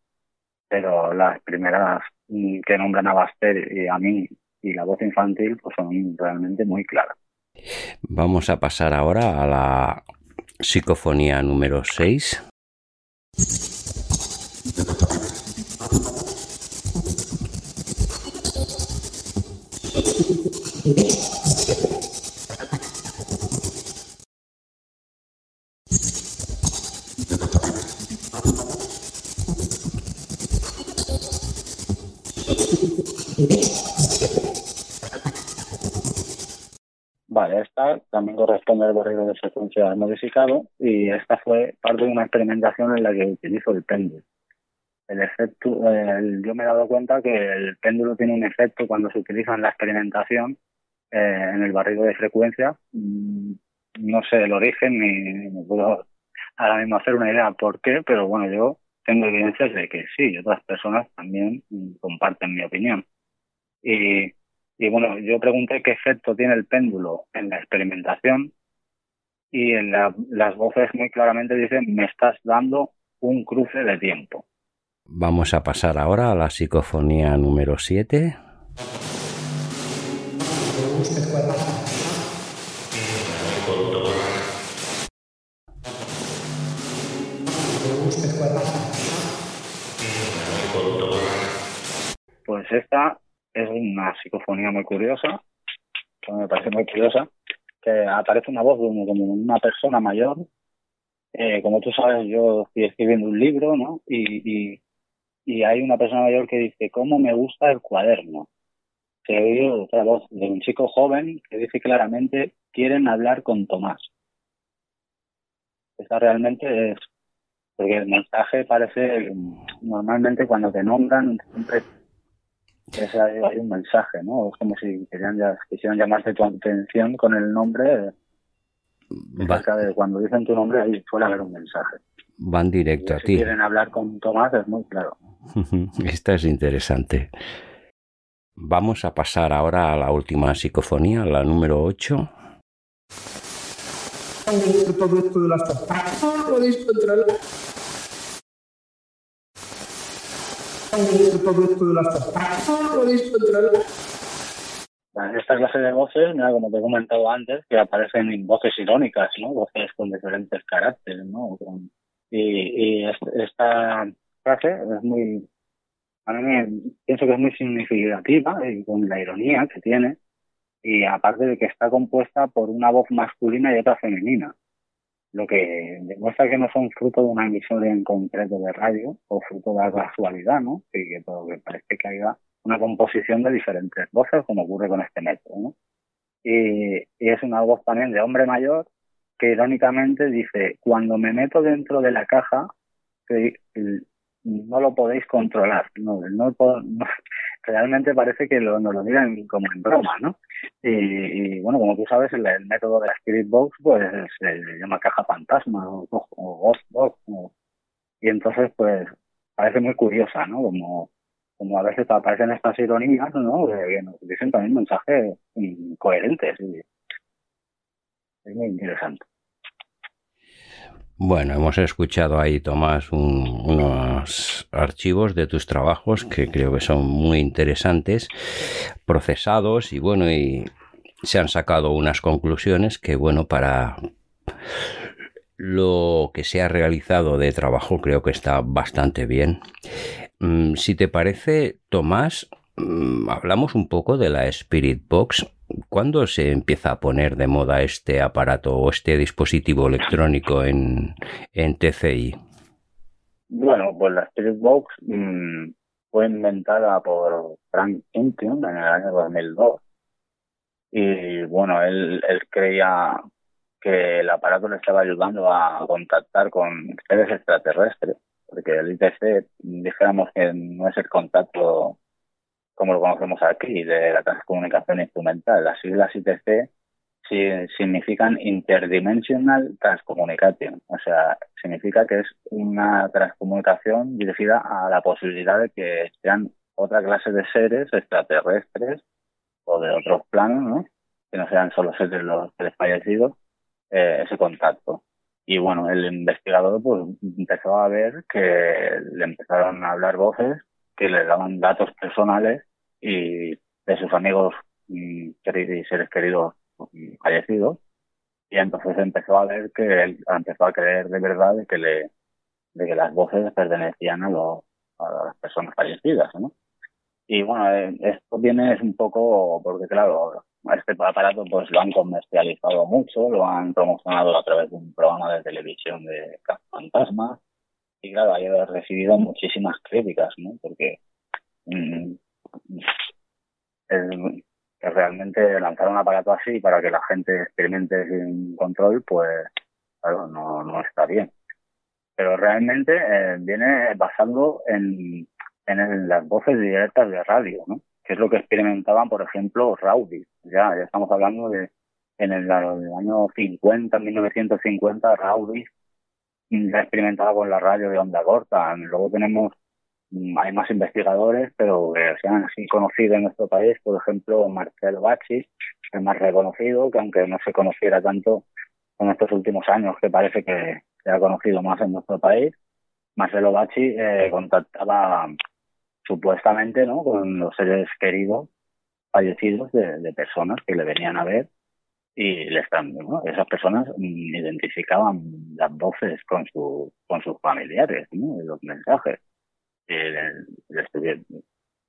pero las primeras mm, que nombran a Baster y a mí y la voz infantil pues son realmente muy claras. Vamos a pasar ahora a la psicofonía número 6. También corresponde al barrido de frecuencia modificado y esta fue parte de una experimentación en la que utilizo el péndulo. El efecto, eh, el- yo me he dado cuenta que el péndulo tiene un efecto cuando se utiliza en la experimentación eh, en el barrido de frecuencia. Mm, No sé el origen ni, ni puedo ahora mismo hacer una idea por qué, pero bueno, yo tengo evidencias de que sí, otras personas también mm, comparten mi opinión. Y y bueno, yo pregunté qué efecto tiene el péndulo en la experimentación y en la- las voces muy claramente dicen, me estás dando un cruce de tiempo. Vamos a pasar ahora a la psicofonía número 7. Pues esta es una psicofonía muy curiosa, que me parece muy curiosa, que aparece una voz de como una persona mayor. Eh, como tú sabes, yo estoy escribiendo un libro, ¿no? Y, y, y hay una persona mayor que dice, ¿cómo me gusta el cuaderno? Se oye otra voz de un chico joven que dice claramente, quieren hablar con Tomás. Esta realmente es, porque el mensaje parece, mm, normalmente cuando te nombran, siempre es, hay, hay un mensaje, ¿no? Es como si querían, ya- quisieran llamarte tu atención con el nombre, Va- acerca de cuando dicen tu nombre, ahí suele haber un mensaje. van Y directo a si ti. quieren hablar con Tomás, es muy claro. Esta es interesante. Vamos a pasar ahora a la última psicofonía, la número 8. Todo esto de las podéis controlar. Todo esto de las. Esta clase de voces, mira, como te he comentado antes, que aparecen voces irónicas, ¿no? Voces con diferentes caracteres, ¿no? Y, y esta clase es muy, a mí pienso que es muy significativa y con la ironía que tiene y aparte de que está compuesta por una voz masculina y otra femenina, lo que demuestra que no son fruto de una emisión en concreto de radio o fruto de la casualidad, ¿no? Y que, que parece que haya una composición de diferentes voces, como ocurre con este método, ¿no? Y, y es una voz también de hombre mayor que irónicamente dice, cuando me meto dentro de la caja, no lo podéis controlar. No, no, realmente parece que lo, nos lo miran como en broma, ¿no? Y, bueno, como tú sabes, el, método de la Spirit Box pues se llama caja fantasma o, Ghost Box. y entonces, pues, parece muy curiosa, ¿no? Como, como a veces aparecen estas ironías, ¿no? Que, nos dicen también mensajes incoherentes. Y es muy interesante. Bueno, hemos escuchado ahí, Tomás, unos archivos de tus trabajos que creo que son muy interesantes, procesados y bueno, y se han sacado unas conclusiones que bueno, para lo que se ha realizado de trabajo creo que está bastante bien. Mm, si te parece, Tomás, mm, hablamos un poco de la Spirit Box ¿Cuándo se empieza a poner de moda este aparato o este dispositivo electrónico en, en TCI? Bueno, pues la Spirit Box mm, fue inventada por Frank Intium en el año 2002. Y bueno, él, él creía que el aparato le estaba ayudando a contactar con seres extraterrestres, porque el ITC, dijéramos que no es el contacto como lo conocemos aquí, de la transcomunicación instrumental. Las siglas ITC significan Interdimensional Transcommunication, o sea, significa que es una transcomunicación dirigida a la posibilidad de que sean otra clase de seres extraterrestres o de otros planos, ¿no? que no sean solo seres los seres fallecidos, eh, ese contacto. Y bueno, el investigador pues empezó a ver que le empezaron a hablar voces que le daban datos personales y de sus amigos y seres queridos fallecidos. Y entonces empezó a ver que él empezó a creer de verdad de que le de que las voces pertenecían a, los, a las personas fallecidas, ¿no? Y bueno, eh, esto viene es un poco porque claro, este aparato pues lo han comercializado mucho, lo han promocionado a través de un programa de televisión de fantasmas y claro, ha recibido muchísimas críticas, ¿no? Porque mm, que realmente lanzar un aparato así para que la gente experimente sin control, pues claro, no, no está bien. Pero realmente eh, viene basado en, en las voces directas de radio, ¿no? Que es lo que experimentaban, por ejemplo, Rowdy. Ya, ya estamos hablando de en el, año 50, 1950, Rowdy ya experimentaba con la radio de onda corta. Luego tenemos hay más investigadores, pero que se han así conocido en nuestro país, por ejemplo, Marcelo Bacci, el más reconocido, que aunque no se conociera tanto en estos últimos años, que parece que se ha conocido más en nuestro país, Marcelo Bacci eh, contactaba supuestamente ¿no? con los seres queridos fallecidos de, personas que le venían a ver y le están, ¿no? esas personas mm, identificaban las voces con, su, con sus familiares, ¿no? los mensajes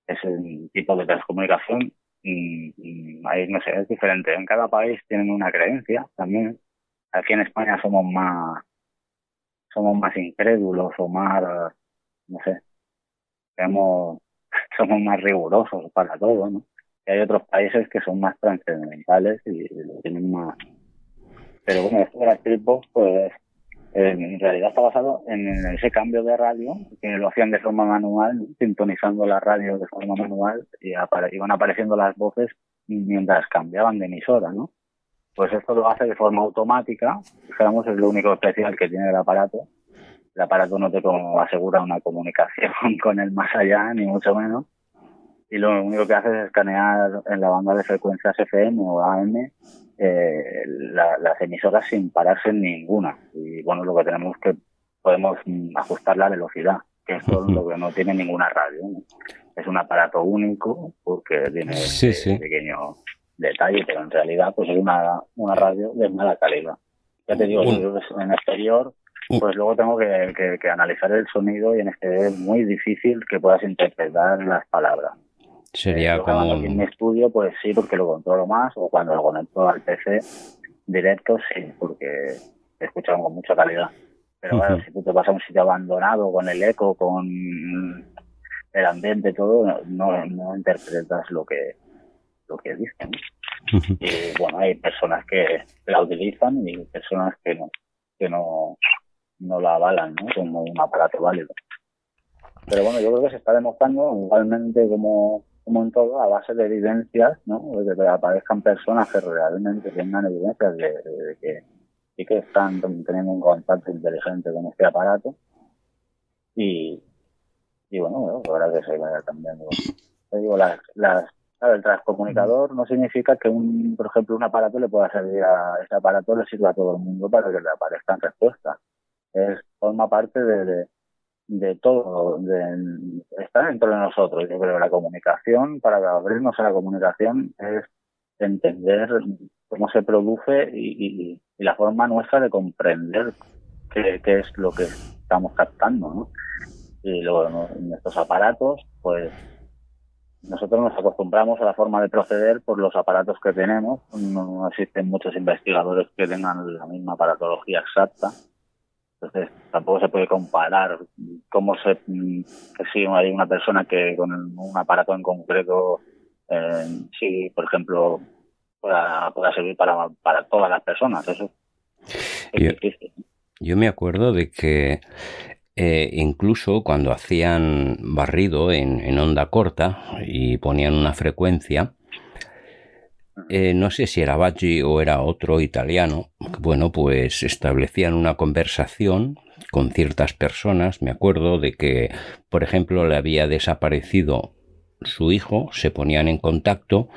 ese tipo de transcomunicación mm, ahí no sé es diferente en cada país tienen una creencia también. Aquí en España somos más somos más incrédulos o más no sé somos más rigurosos para todo no y hay otros países que son más trascendentales y lo tienen más. Pero bueno esto de tripos pues en realidad está basado en ese cambio de radio que lo hacían de forma manual, sintonizando la radio de forma manual y iban apareciendo las voces mientras cambiaban de emisora, ¿no? Pues esto lo hace de forma automática, digamos, es lo único especial que tiene el aparato. El aparato no te asegura una comunicación con el más allá, ni mucho menos. y lo único que hace es escanear en la banda de frecuencias FM o AM eh, la- las emisoras sin pararse en ninguna. Y bueno, lo que tenemos que podemos mm, ajustar la velocidad, que es todo lo que no tiene ninguna radio. ¿no? Es un aparato único porque tiene Sí, sí. pequeño detalle, pero en realidad pues es una, una radio de mala calidad. Ya te digo, si en exterior, pues luego tengo que, que- que analizar el sonido y en exterior es muy difícil que puedas interpretar las palabras. Sería como en mi estudio, pues sí, porque lo controlo más, o cuando lo conecto al PC directo, sí, porque escuchamos con mucha calidad. Pero claro, Ujú. si tú te vas a un sitio abandonado con el eco, con el ambiente, todo, no, no interpretas lo que lo que dicen. Y bueno, hay personas que la utilizan y personas que no, que no, no la avalan ¿no? como un aparato válido. Pero bueno, yo creo que se está demostrando igualmente como, como en todo, a base de evidencias, ¿no? De que aparezcan personas que realmente tengan evidencias de, de- de que sí que están teniendo un contacto inteligente con este aparato. Y, y bueno, bueno, ahora que se vaya cambiando. Te digo, las, las, claro, el transcomunicador no significa que, un, por ejemplo, un aparato le pueda servir a ese aparato, le sirva a todo el mundo para que le aparezcan respuestas. Es, forma parte de, de, de todo, de, está dentro de nosotros. Yo creo que la comunicación, para abrirnos a la comunicación, es entender cómo se produce y, y, y la forma nuestra de comprender qué, qué es lo que estamos captando. Y luego en estos aparatos, pues nosotros nos acostumbramos a la forma de proceder por los aparatos que tenemos. No, no existen muchos investigadores que tengan la misma aparatología exacta. Entonces, tampoco se puede comparar cómo se, mm, que si hay una persona que con un aparato en concreto, eh, si, por ejemplo, pueda, pueda servir para, para todas las personas. Eso es Yo- difícil. Yo me acuerdo de que eh, incluso cuando hacían barrido en, en onda corta y ponían una frecuencia, eh, no sé si era Baggi o era otro italiano, bueno, pues establecían una conversación con ciertas personas. Me acuerdo de que, por ejemplo, le había desaparecido su hijo, se ponían en contacto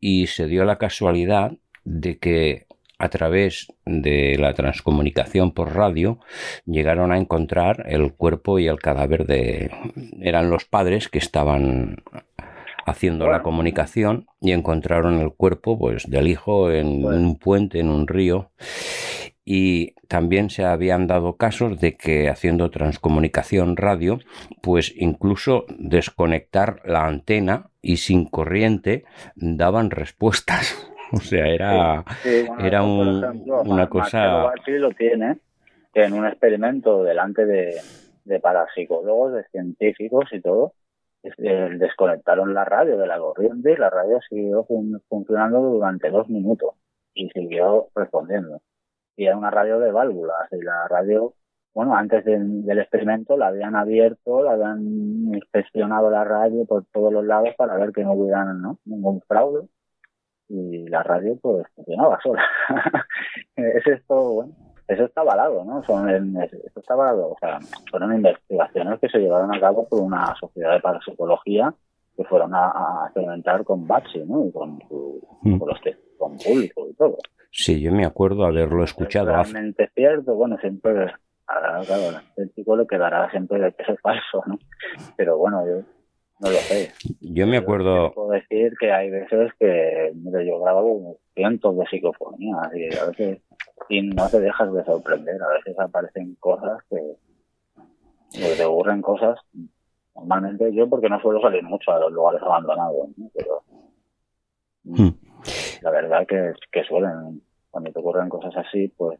y se dio la casualidad de que a través de la transcomunicación por radio llegaron a encontrar el cuerpo y el cadáver de eran los padres que estaban haciendo la comunicación y encontraron el cuerpo pues del hijo en Bueno. un puente en un río y también se habían dado casos de que haciendo transcomunicación radio pues incluso desconectar la antena y sin corriente daban respuestas o sea era Sí, bueno, era por un- ejemplo, una cosa- lo tiene en un experimento delante de, de parapsicólogos, de científicos y todo. Eh, desconectaron la radio de la corriente y la radio siguió fun- funcionando durante dos minutos y siguió respondiendo. Y era una radio de válvulas y la radio, bueno, antes del- experimento la habían abierto, la habían inspeccionado la radio por todos los lados para ver que no hubiera ningún fraude y la radio pues funcionaba sola. es esto, bueno, eso está avalado, ¿no? Son, esto está avalado, o sea, fueron investigaciones que se llevaron a cabo por una sociedad de parapsicología que fueron a, a experimentar con Bachi, ¿no? Y con, su, Mm. con los que, con público y todo. sí yo me acuerdo haberlo ¿Es escuchado hace- realmente cierto? Bueno, siempre, claro, al escéptico le quedará siempre de que es falso, ¿no? Pero bueno, yo no lo sé. yo me Yo acuerdo Puedo decir que hay veces que mira, yo grabo cientos de psicofonías y a veces y no te dejas de sorprender. A veces aparecen cosas que que te ocurren cosas. Normalmente yo porque no suelo salir mucho a los lugares abandonados, ¿no? pero Hmm. la verdad que, que suelen, cuando te ocurren cosas así, pues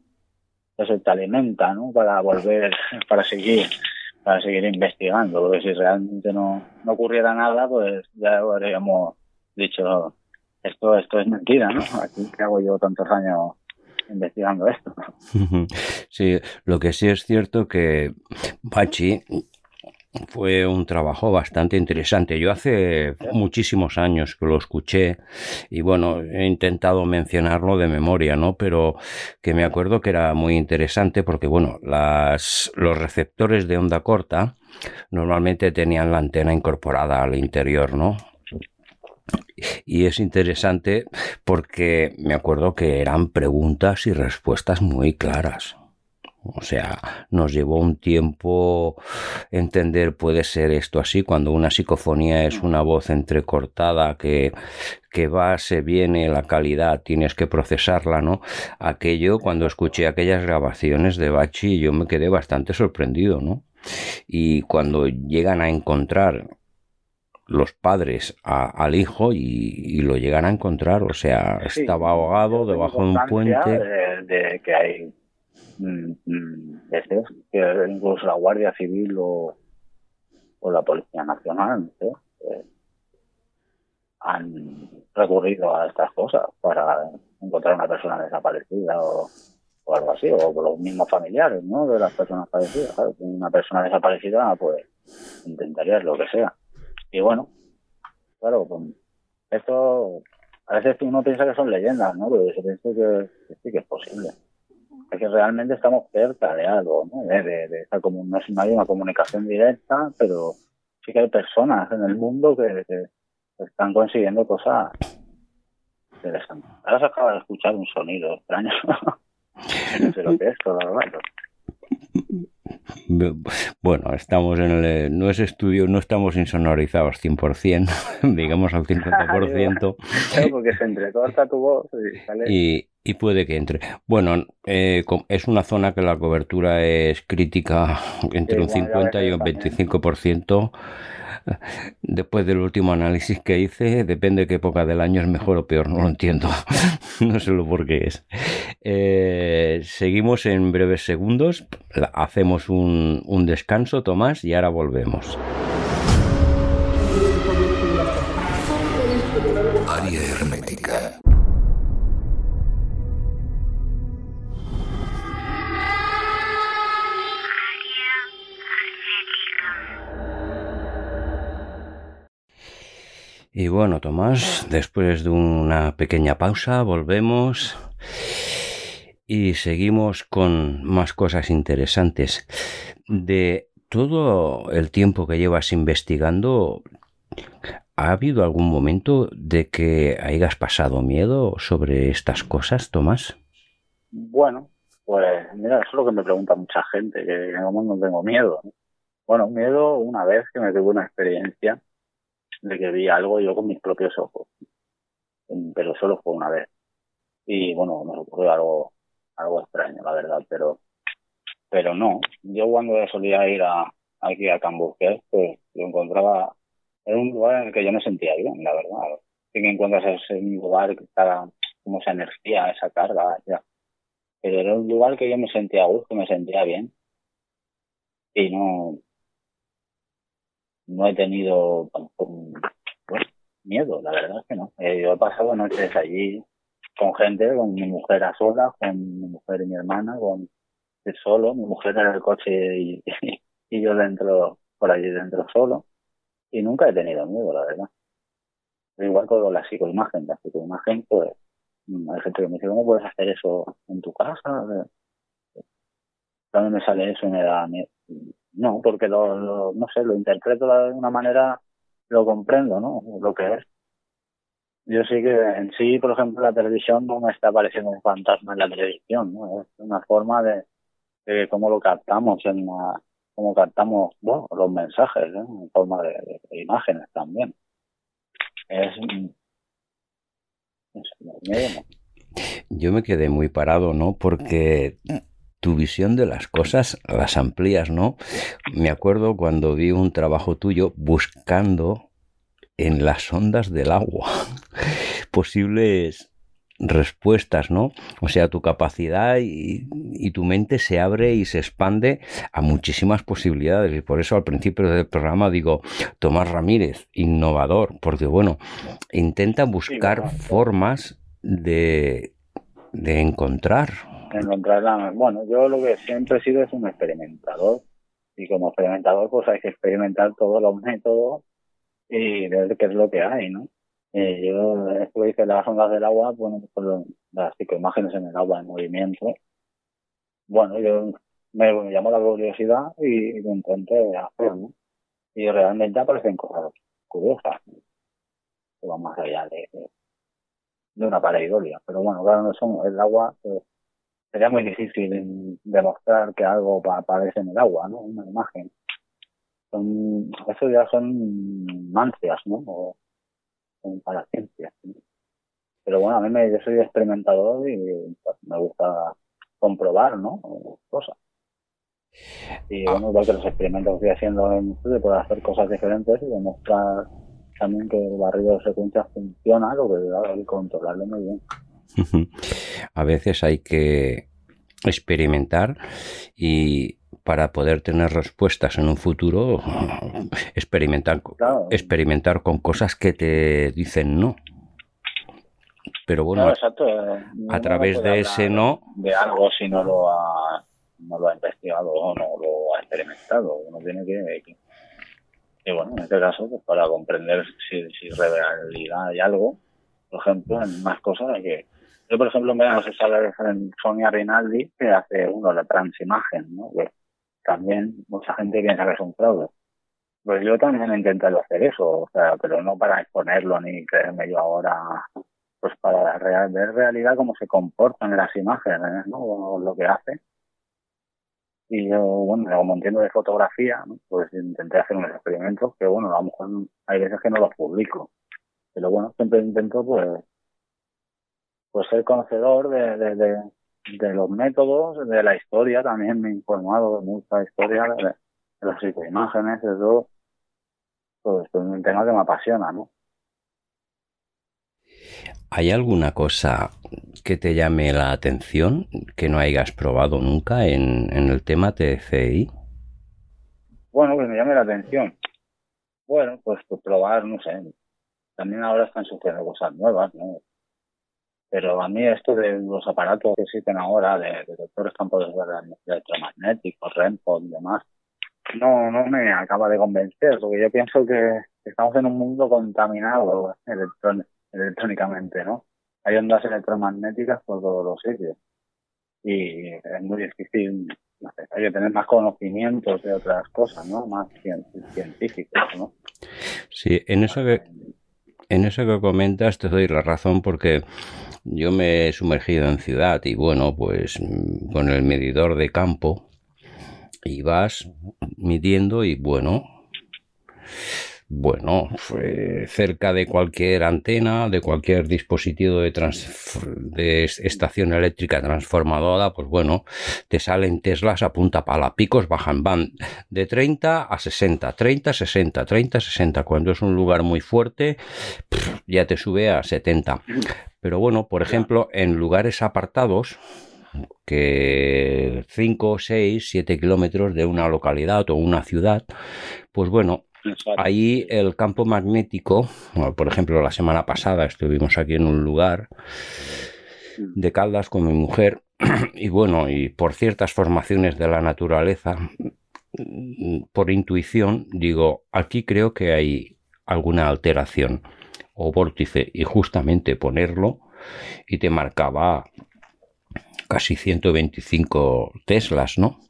eso te alimenta, ¿no? Para volver, para seguir, para seguir investigando, porque si realmente no, no ocurriera nada, pues ya habríamos dicho, esto, esto es mentira, ¿no? Aquí que hago yo tantos años investigando esto. Sí, lo que sí es cierto que Bachi fue un trabajo bastante interesante. Yo hace muchísimos años que lo escuché y bueno, he intentado mencionarlo de memoria, ¿no? Pero que me acuerdo que era muy interesante porque bueno, las, los receptores de onda corta normalmente tenían la antena incorporada al interior, ¿no? Y es interesante porque me acuerdo que eran preguntas y respuestas muy claras. O sea, nos llevó un tiempo entender puede ser esto así, cuando una psicofonía es una voz entrecortada que, que va, se viene, la calidad, tienes que procesarla, ¿no? Aquello, cuando escuché aquellas grabaciones de Bachi, yo me quedé bastante sorprendido, ¿no? Y cuando llegan a encontrar los padres al hijo y, lo llegan a encontrar, o sea, estaba ahogado debajo de un puente. De, que hay veces mm, que incluso la Guardia Civil o, la Policía Nacional eh, han recurrido a estas cosas para encontrar una persona desaparecida o, algo así, o los mismos familiares ¿no? de las personas fallecidas. una persona desaparecida, pues intentaría lo que sea. Y bueno, claro, esto a veces uno piensa que son leyendas, ¿no? Pero se piensa que, sí que es posible. Es que realmente estamos cerca de algo, ¿no? De, de, como, no, es, una comunicación directa, pero sí que hay personas en el mundo que, están consiguiendo cosas interesantes. Ahora se acaba de escuchar un sonido extraño. no sé lo que es, todo bueno, estamos en el, no es estudio, no estamos insonorizados 100%, digamos al 50%. porque se entrecorta tu voz y, y, puede que entre. Bueno, eh, es una zona que la cobertura es crítica entre un 50 y un 25%. Después del último análisis que hice, depende de qué época del año es mejor o peor, no lo entiendo. no sé lo por qué es. Eh, seguimos en breves segundos, hacemos un, un descanso, Tomás, y ahora volvemos. Y bueno, Tomás, después de una pequeña pausa, volvemos y seguimos con más cosas interesantes. De todo el tiempo que llevas investigando, ¿ha habido algún momento de que hayas pasado miedo sobre estas cosas, Tomás? Bueno, pues mira, eso es lo que me pregunta mucha gente, que en el no tengo miedo. Bueno, miedo una vez que me tuve una experiencia de que vi algo yo con mis propios ojos. Pero solo fue una vez. Y bueno, me ocurrió algo, algo extraño, la verdad, pero, pero no. Yo cuando solía ir a, aquí a Cambuques, pues lo encontraba, en un lugar en el que yo me sentía bien, la verdad. Si que encuentras ese lugar que está como esa energía, esa carga, ya. Pero era un lugar que yo me sentía a gusto, me sentía bien. Y no, no he tenido pues, miedo, la verdad es que no. Eh, yo he pasado noches allí con gente, con mi mujer a sola, con mi mujer y mi hermana, con solo, mi mujer en el coche y, yo dentro, por allí dentro solo. Y nunca he tenido miedo, la verdad. Igual con la psicoimagen, la psicoimagen, pues hay gente que me dice, ¿cómo puedes hacer eso en tu casa? También me sale eso y me da miedo no, porque lo, no sé, lo interpreto de una manera, lo comprendo, ¿no? Lo que es. Yo sí que en sí, por ejemplo, la televisión no me está apareciendo un fantasma en la televisión, ¿no? Es una forma de, de cómo lo captamos, en una, cómo captamos, bueno, los mensajes, En forma de, imágenes también. Es, es, Yo me quedé muy parado, ¿no? Porque tu visión de las cosas las amplías, ¿no? Me acuerdo cuando vi un trabajo tuyo buscando en las ondas del agua posibles respuestas, ¿no? O sea, tu capacidad y, tu mente se abre y se expande a muchísimas posibilidades. Y por eso al principio del programa digo, Tomás Ramírez, innovador, porque bueno, intenta buscar formas de, de encontrar encontrar Bueno, yo lo que siempre he sido es un experimentador y como experimentador pues hay que experimentar todos los métodos y ver qué es lo que hay, ¿no? Eh, yo esto hice las ondas del agua, bueno, pues las psicoimágenes en el agua en movimiento. Bueno, yo me, me llamó la curiosidad y lo intenté hacer, ¿no? Y realmente aparecen cosas curiosas, que van más allá de, de, de una pareidolia. Pero bueno, claro, no son, el agua pues, sería muy difícil demostrar que algo pa- aparece en el agua, ¿no? Una imagen. Son, eso ya son mancias, ¿no? O, son para ciencias. ¿no? Pero bueno, a mí me, yo soy experimentador y pues, me gusta comprobar, ¿no? Cosas. Y bueno, igual que los experimentos que estoy haciendo en estudio, puedo hacer cosas diferentes y demostrar también que el barrido de secuencias funciona, lo que hay que controlarlo muy bien. A veces hay que experimentar y para poder tener respuestas en un futuro, experimentar, Claro, experimentar con cosas que te dicen no. Pero bueno, claro, eh, a no través de ese no, De algo si no lo ha, no lo ha investigado o no lo ha experimentado. Uno tiene que. que- y bueno, en este caso, pues para comprender si, si realidad hay algo, por ejemplo, en más cosas hay que. Yo, por ejemplo, me no sé en Sonia Rinaldi, que hace uno la transimagen, ¿no? Que también mucha gente piensa que es un fraude. Pues yo también he intentado hacer eso, o sea, pero no para exponerlo ni creerme yo ahora, pues para ver realidad cómo se comportan las imágenes, ¿no? Lo que hace. Y yo, bueno, como entiendo de fotografía, ¿no? pues intenté hacer unos experimentos que, bueno, a lo mejor hay veces que no los publico. Pero bueno, siempre intento, pues, pues ser conocedor de, de, de, de los métodos, de la historia, también me he informado de mucha historia, de, de las psicoimágenes, de todo. Pues es un tema que me apasiona, ¿no? ¿hay alguna cosa que te llame la atención que no hayas probado nunca en, en el tema TCI? Bueno, que me llame la atención. Bueno, pues, pues probar, no sé. También ahora están surgiendo cosas nuevas, ¿no? Pero a mí esto de los aparatos que existen ahora, de detectores campos electromagnéticos, REMPOD y demás, no, no me acaba de convencer, porque yo pienso que estamos en un mundo contaminado electrón- electrónicamente, ¿no? Hay ondas electromagnéticas por todos los sitios. Y es muy difícil, hay que tener más conocimientos de otras cosas, ¿no? Más cien- científicos, ¿no? Sí, en eso que, en eso que comentas te doy la razón porque yo me he sumergido en ciudad y bueno, pues mm, con el medidor de campo y vas midiendo y bueno, bueno, fue cerca de cualquier antena, de cualquier dispositivo de, de estación eléctrica transformadora, pues bueno, te salen Teslas a punta pala, picos bajan, van de 30 a 60, 30, 60, 30, 60. Cuando es un lugar muy fuerte, ya te sube a 70. Pero bueno, por ejemplo, en lugares apartados, que 5, 6, 7 kilómetros de una localidad o una ciudad, pues bueno, Ahí el campo magnético, bueno, por ejemplo, la semana pasada estuvimos aquí en un lugar de Caldas con mi mujer y bueno, y por ciertas formaciones de la naturaleza, mm, por intuición, digo, aquí creo que hay alguna alteración o vórtice y justamente ponerlo y te marcaba casi 125 teslas, ¿no?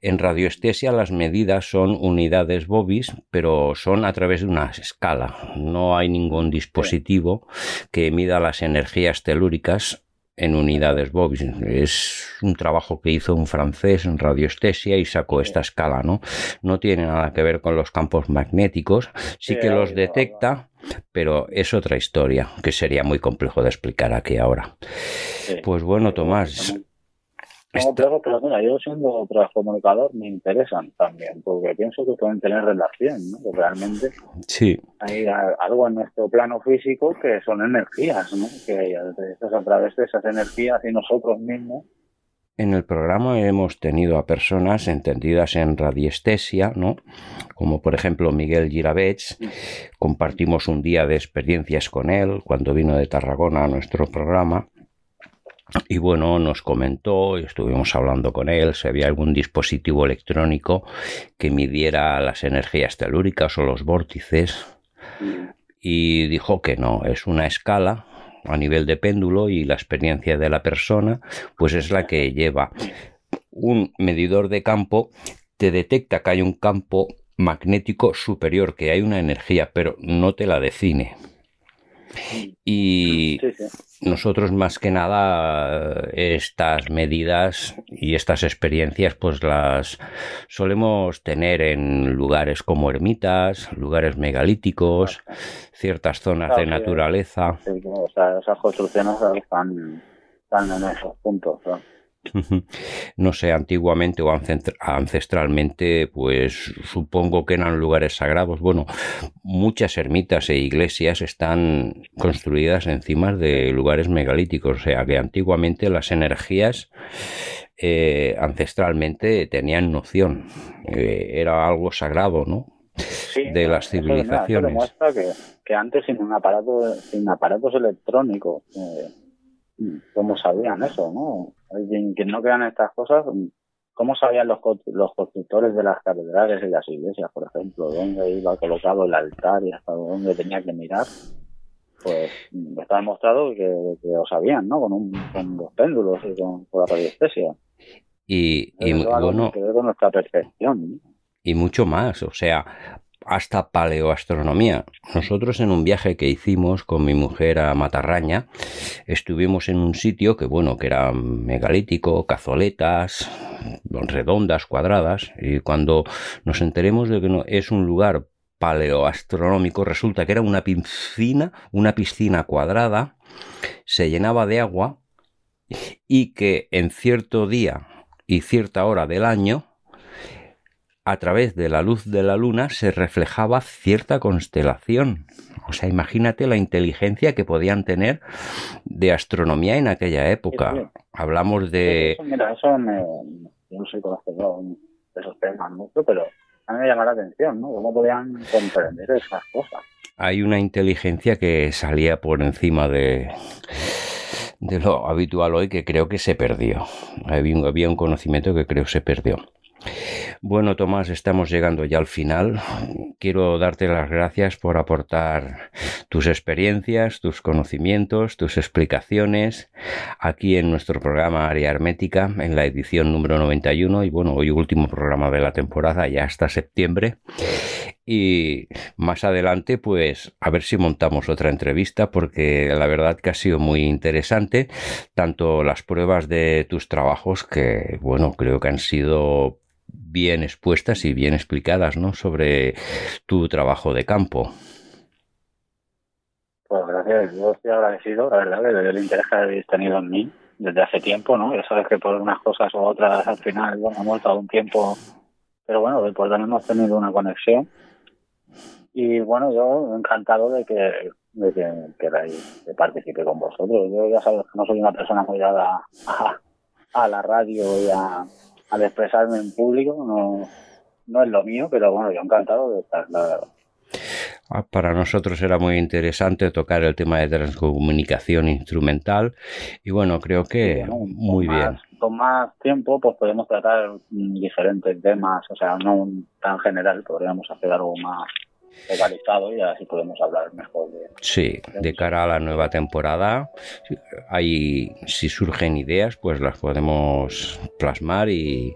En radioestesia las medidas son unidades bobis, pero son a través de una escala. No hay ningún dispositivo que mida las energías telúricas en unidades bobis. Es un trabajo que hizo un francés en radioestesia y sacó esta escala, ¿no? No tiene nada que ver con los campos magnéticos, sí que los detecta, pero es otra historia que sería muy complejo de explicar aquí ahora. Sí. Pues bueno, Tomás, No, pero, pero mira, yo siendo transcomunicador me interesan también, porque pienso que pueden tener relación, ¿no? Que realmente sí, hay algo en nuestro plano físico que son energías, ¿no? Que es a través de esas energías y nosotros mismos, En el programa hemos tenido a personas entendidas en radiestesia, ¿no? Como por ejemplo Miguel Giravets. Compartimos un día de experiencias con él cuando vino de Tarragona a nuestro programa. Y bueno, nos comentó, y estuvimos hablando con él, si había algún dispositivo electrónico que midiera las energías telúricas o los vórtices. Y dijo que no, es una escala a nivel de péndulo y la experiencia de la persona pues es la que lleva un medidor de campo te detecta que hay un campo magnético superior, que hay una energía, pero no te la define. Y Sí, sí. nosotros más que nada estas medidas y estas experiencias pues las solemos tener en lugares como ermitas, lugares megalíticos, ciertas zonas Claro, de naturaleza. O sea, esas construcciones están, están en esos puntos. ¿no? No sé, antiguamente o ancestralmente, pues supongo que eran lugares sagrados. Bueno, muchas ermitas e iglesias están construidas encima de lugares megalíticos, o sea que antiguamente las energías eh, ancestralmente tenían noción, Eh, era algo sagrado, ¿no? Sí, de las eso, Eso civilizaciones. demuestra que, que antes sin un aparato, sin aparatos electrónicos, eh, ¿cómo sabían eso, no? Quien, quien no crean estas cosas, ¿cómo sabían los, los constructores de las catedrales y las iglesias, por ejemplo, dónde iba colocado el altar y hasta dónde tenía que mirar? Pues está demostrado que, que lo sabían, ¿no? Con, un, con los péndulos y con, con la radiestesia. Y, bueno, que ver con nuestra percepción. ¿no? y mucho más, o sea, hasta paleoastronomía. Nosotros en un viaje que hicimos con mi mujer a Matarraña, estuvimos en un sitio que bueno, que era megalítico, cazoletas, redondas, cuadradas, y cuando nos enteremos de que no, es un lugar paleoastronómico, resulta que era una piscina, una piscina cuadrada, se llenaba de agua y que en cierto día y cierta hora del año a través de la luz de la luna se reflejaba cierta constelación. O sea, imagínate la inteligencia que podían tener de astronomía en aquella época. Sí, sí. Hablamos de... Eso, mira, eso me, yo no soy conocedor de esos temas mucho, pero a mí me llama la atención, ¿no? Cómo podían comprender esas cosas. Hay una inteligencia que salía por encima de, de lo habitual hoy que creo que se perdió. Había un, había un conocimiento que creo se perdió. Bueno, Tomás, estamos llegando ya al final. Quiero darte las gracias por aportar tus experiencias, tus conocimientos, tus explicaciones aquí en nuestro programa Área Hermética, en la edición número 91 y bueno, hoy último programa de la temporada, ya hasta septiembre. Y más adelante, pues a ver si montamos otra entrevista, porque la verdad que ha sido muy interesante, tanto las pruebas de tus trabajos, que bueno, creo que han sido bien expuestas y bien explicadas, ¿no? Sobre tu trabajo de campo. Pues gracias, yo estoy agradecido, la verdad, de- del interés que habéis tenido en mí desde hace tiempo, ¿no? Ya sabes que por unas cosas u otras al final, bueno, hemos estado un tiempo, pero bueno, pues también hemos tenido una conexión. Y bueno, yo encantado de que, de que queráis que participe con vosotros. Yo ya sabes que no soy una persona muy dada a, a la radio y a, al expresarme en público, no, no es lo mío, pero bueno, yo encantado de estar, la verdad. Ah, Para nosotros era muy interesante tocar el tema de transcomunicación instrumental y bueno, creo que Bueno, con muy más- bien. Con más tiempo, pues podemos tratar diferentes temas, o sea, no tan general, podríamos hacer algo más focalizado y así podemos hablar mejor de. Sí, de cara a la nueva temporada, hay, si surgen ideas, pues las podemos plasmar y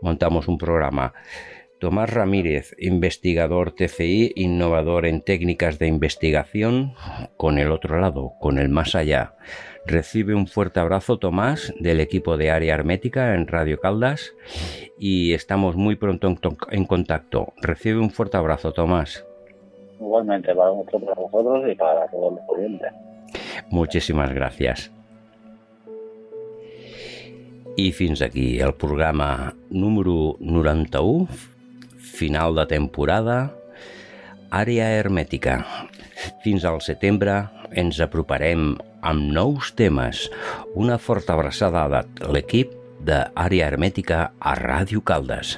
montamos un programa. Tomás Ramírez, investigador TCI, innovador en técnicas de investigación, con el otro lado, con el más allá. Recibe un fuerte abrazo, Tomás, del equipo de Área Hermética en Radio Caldas y estamos muy pronto en, to- en contacto. Recibe un fuerte abrazo, Tomás. Igualmente para vosotros, para vosotros y para todos los oyentes. Moltíssimes gràcies. I fins aquí el programa número 91, final de temporada, àrea hermètica. Fins al setembre ens aproparem amb nous temes. Una forta abraçada a l'equip d'Àrea Hermètica a Ràdio Caldes.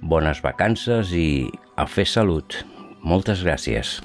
Bones vacances i a fer salut. Moltes gràcies.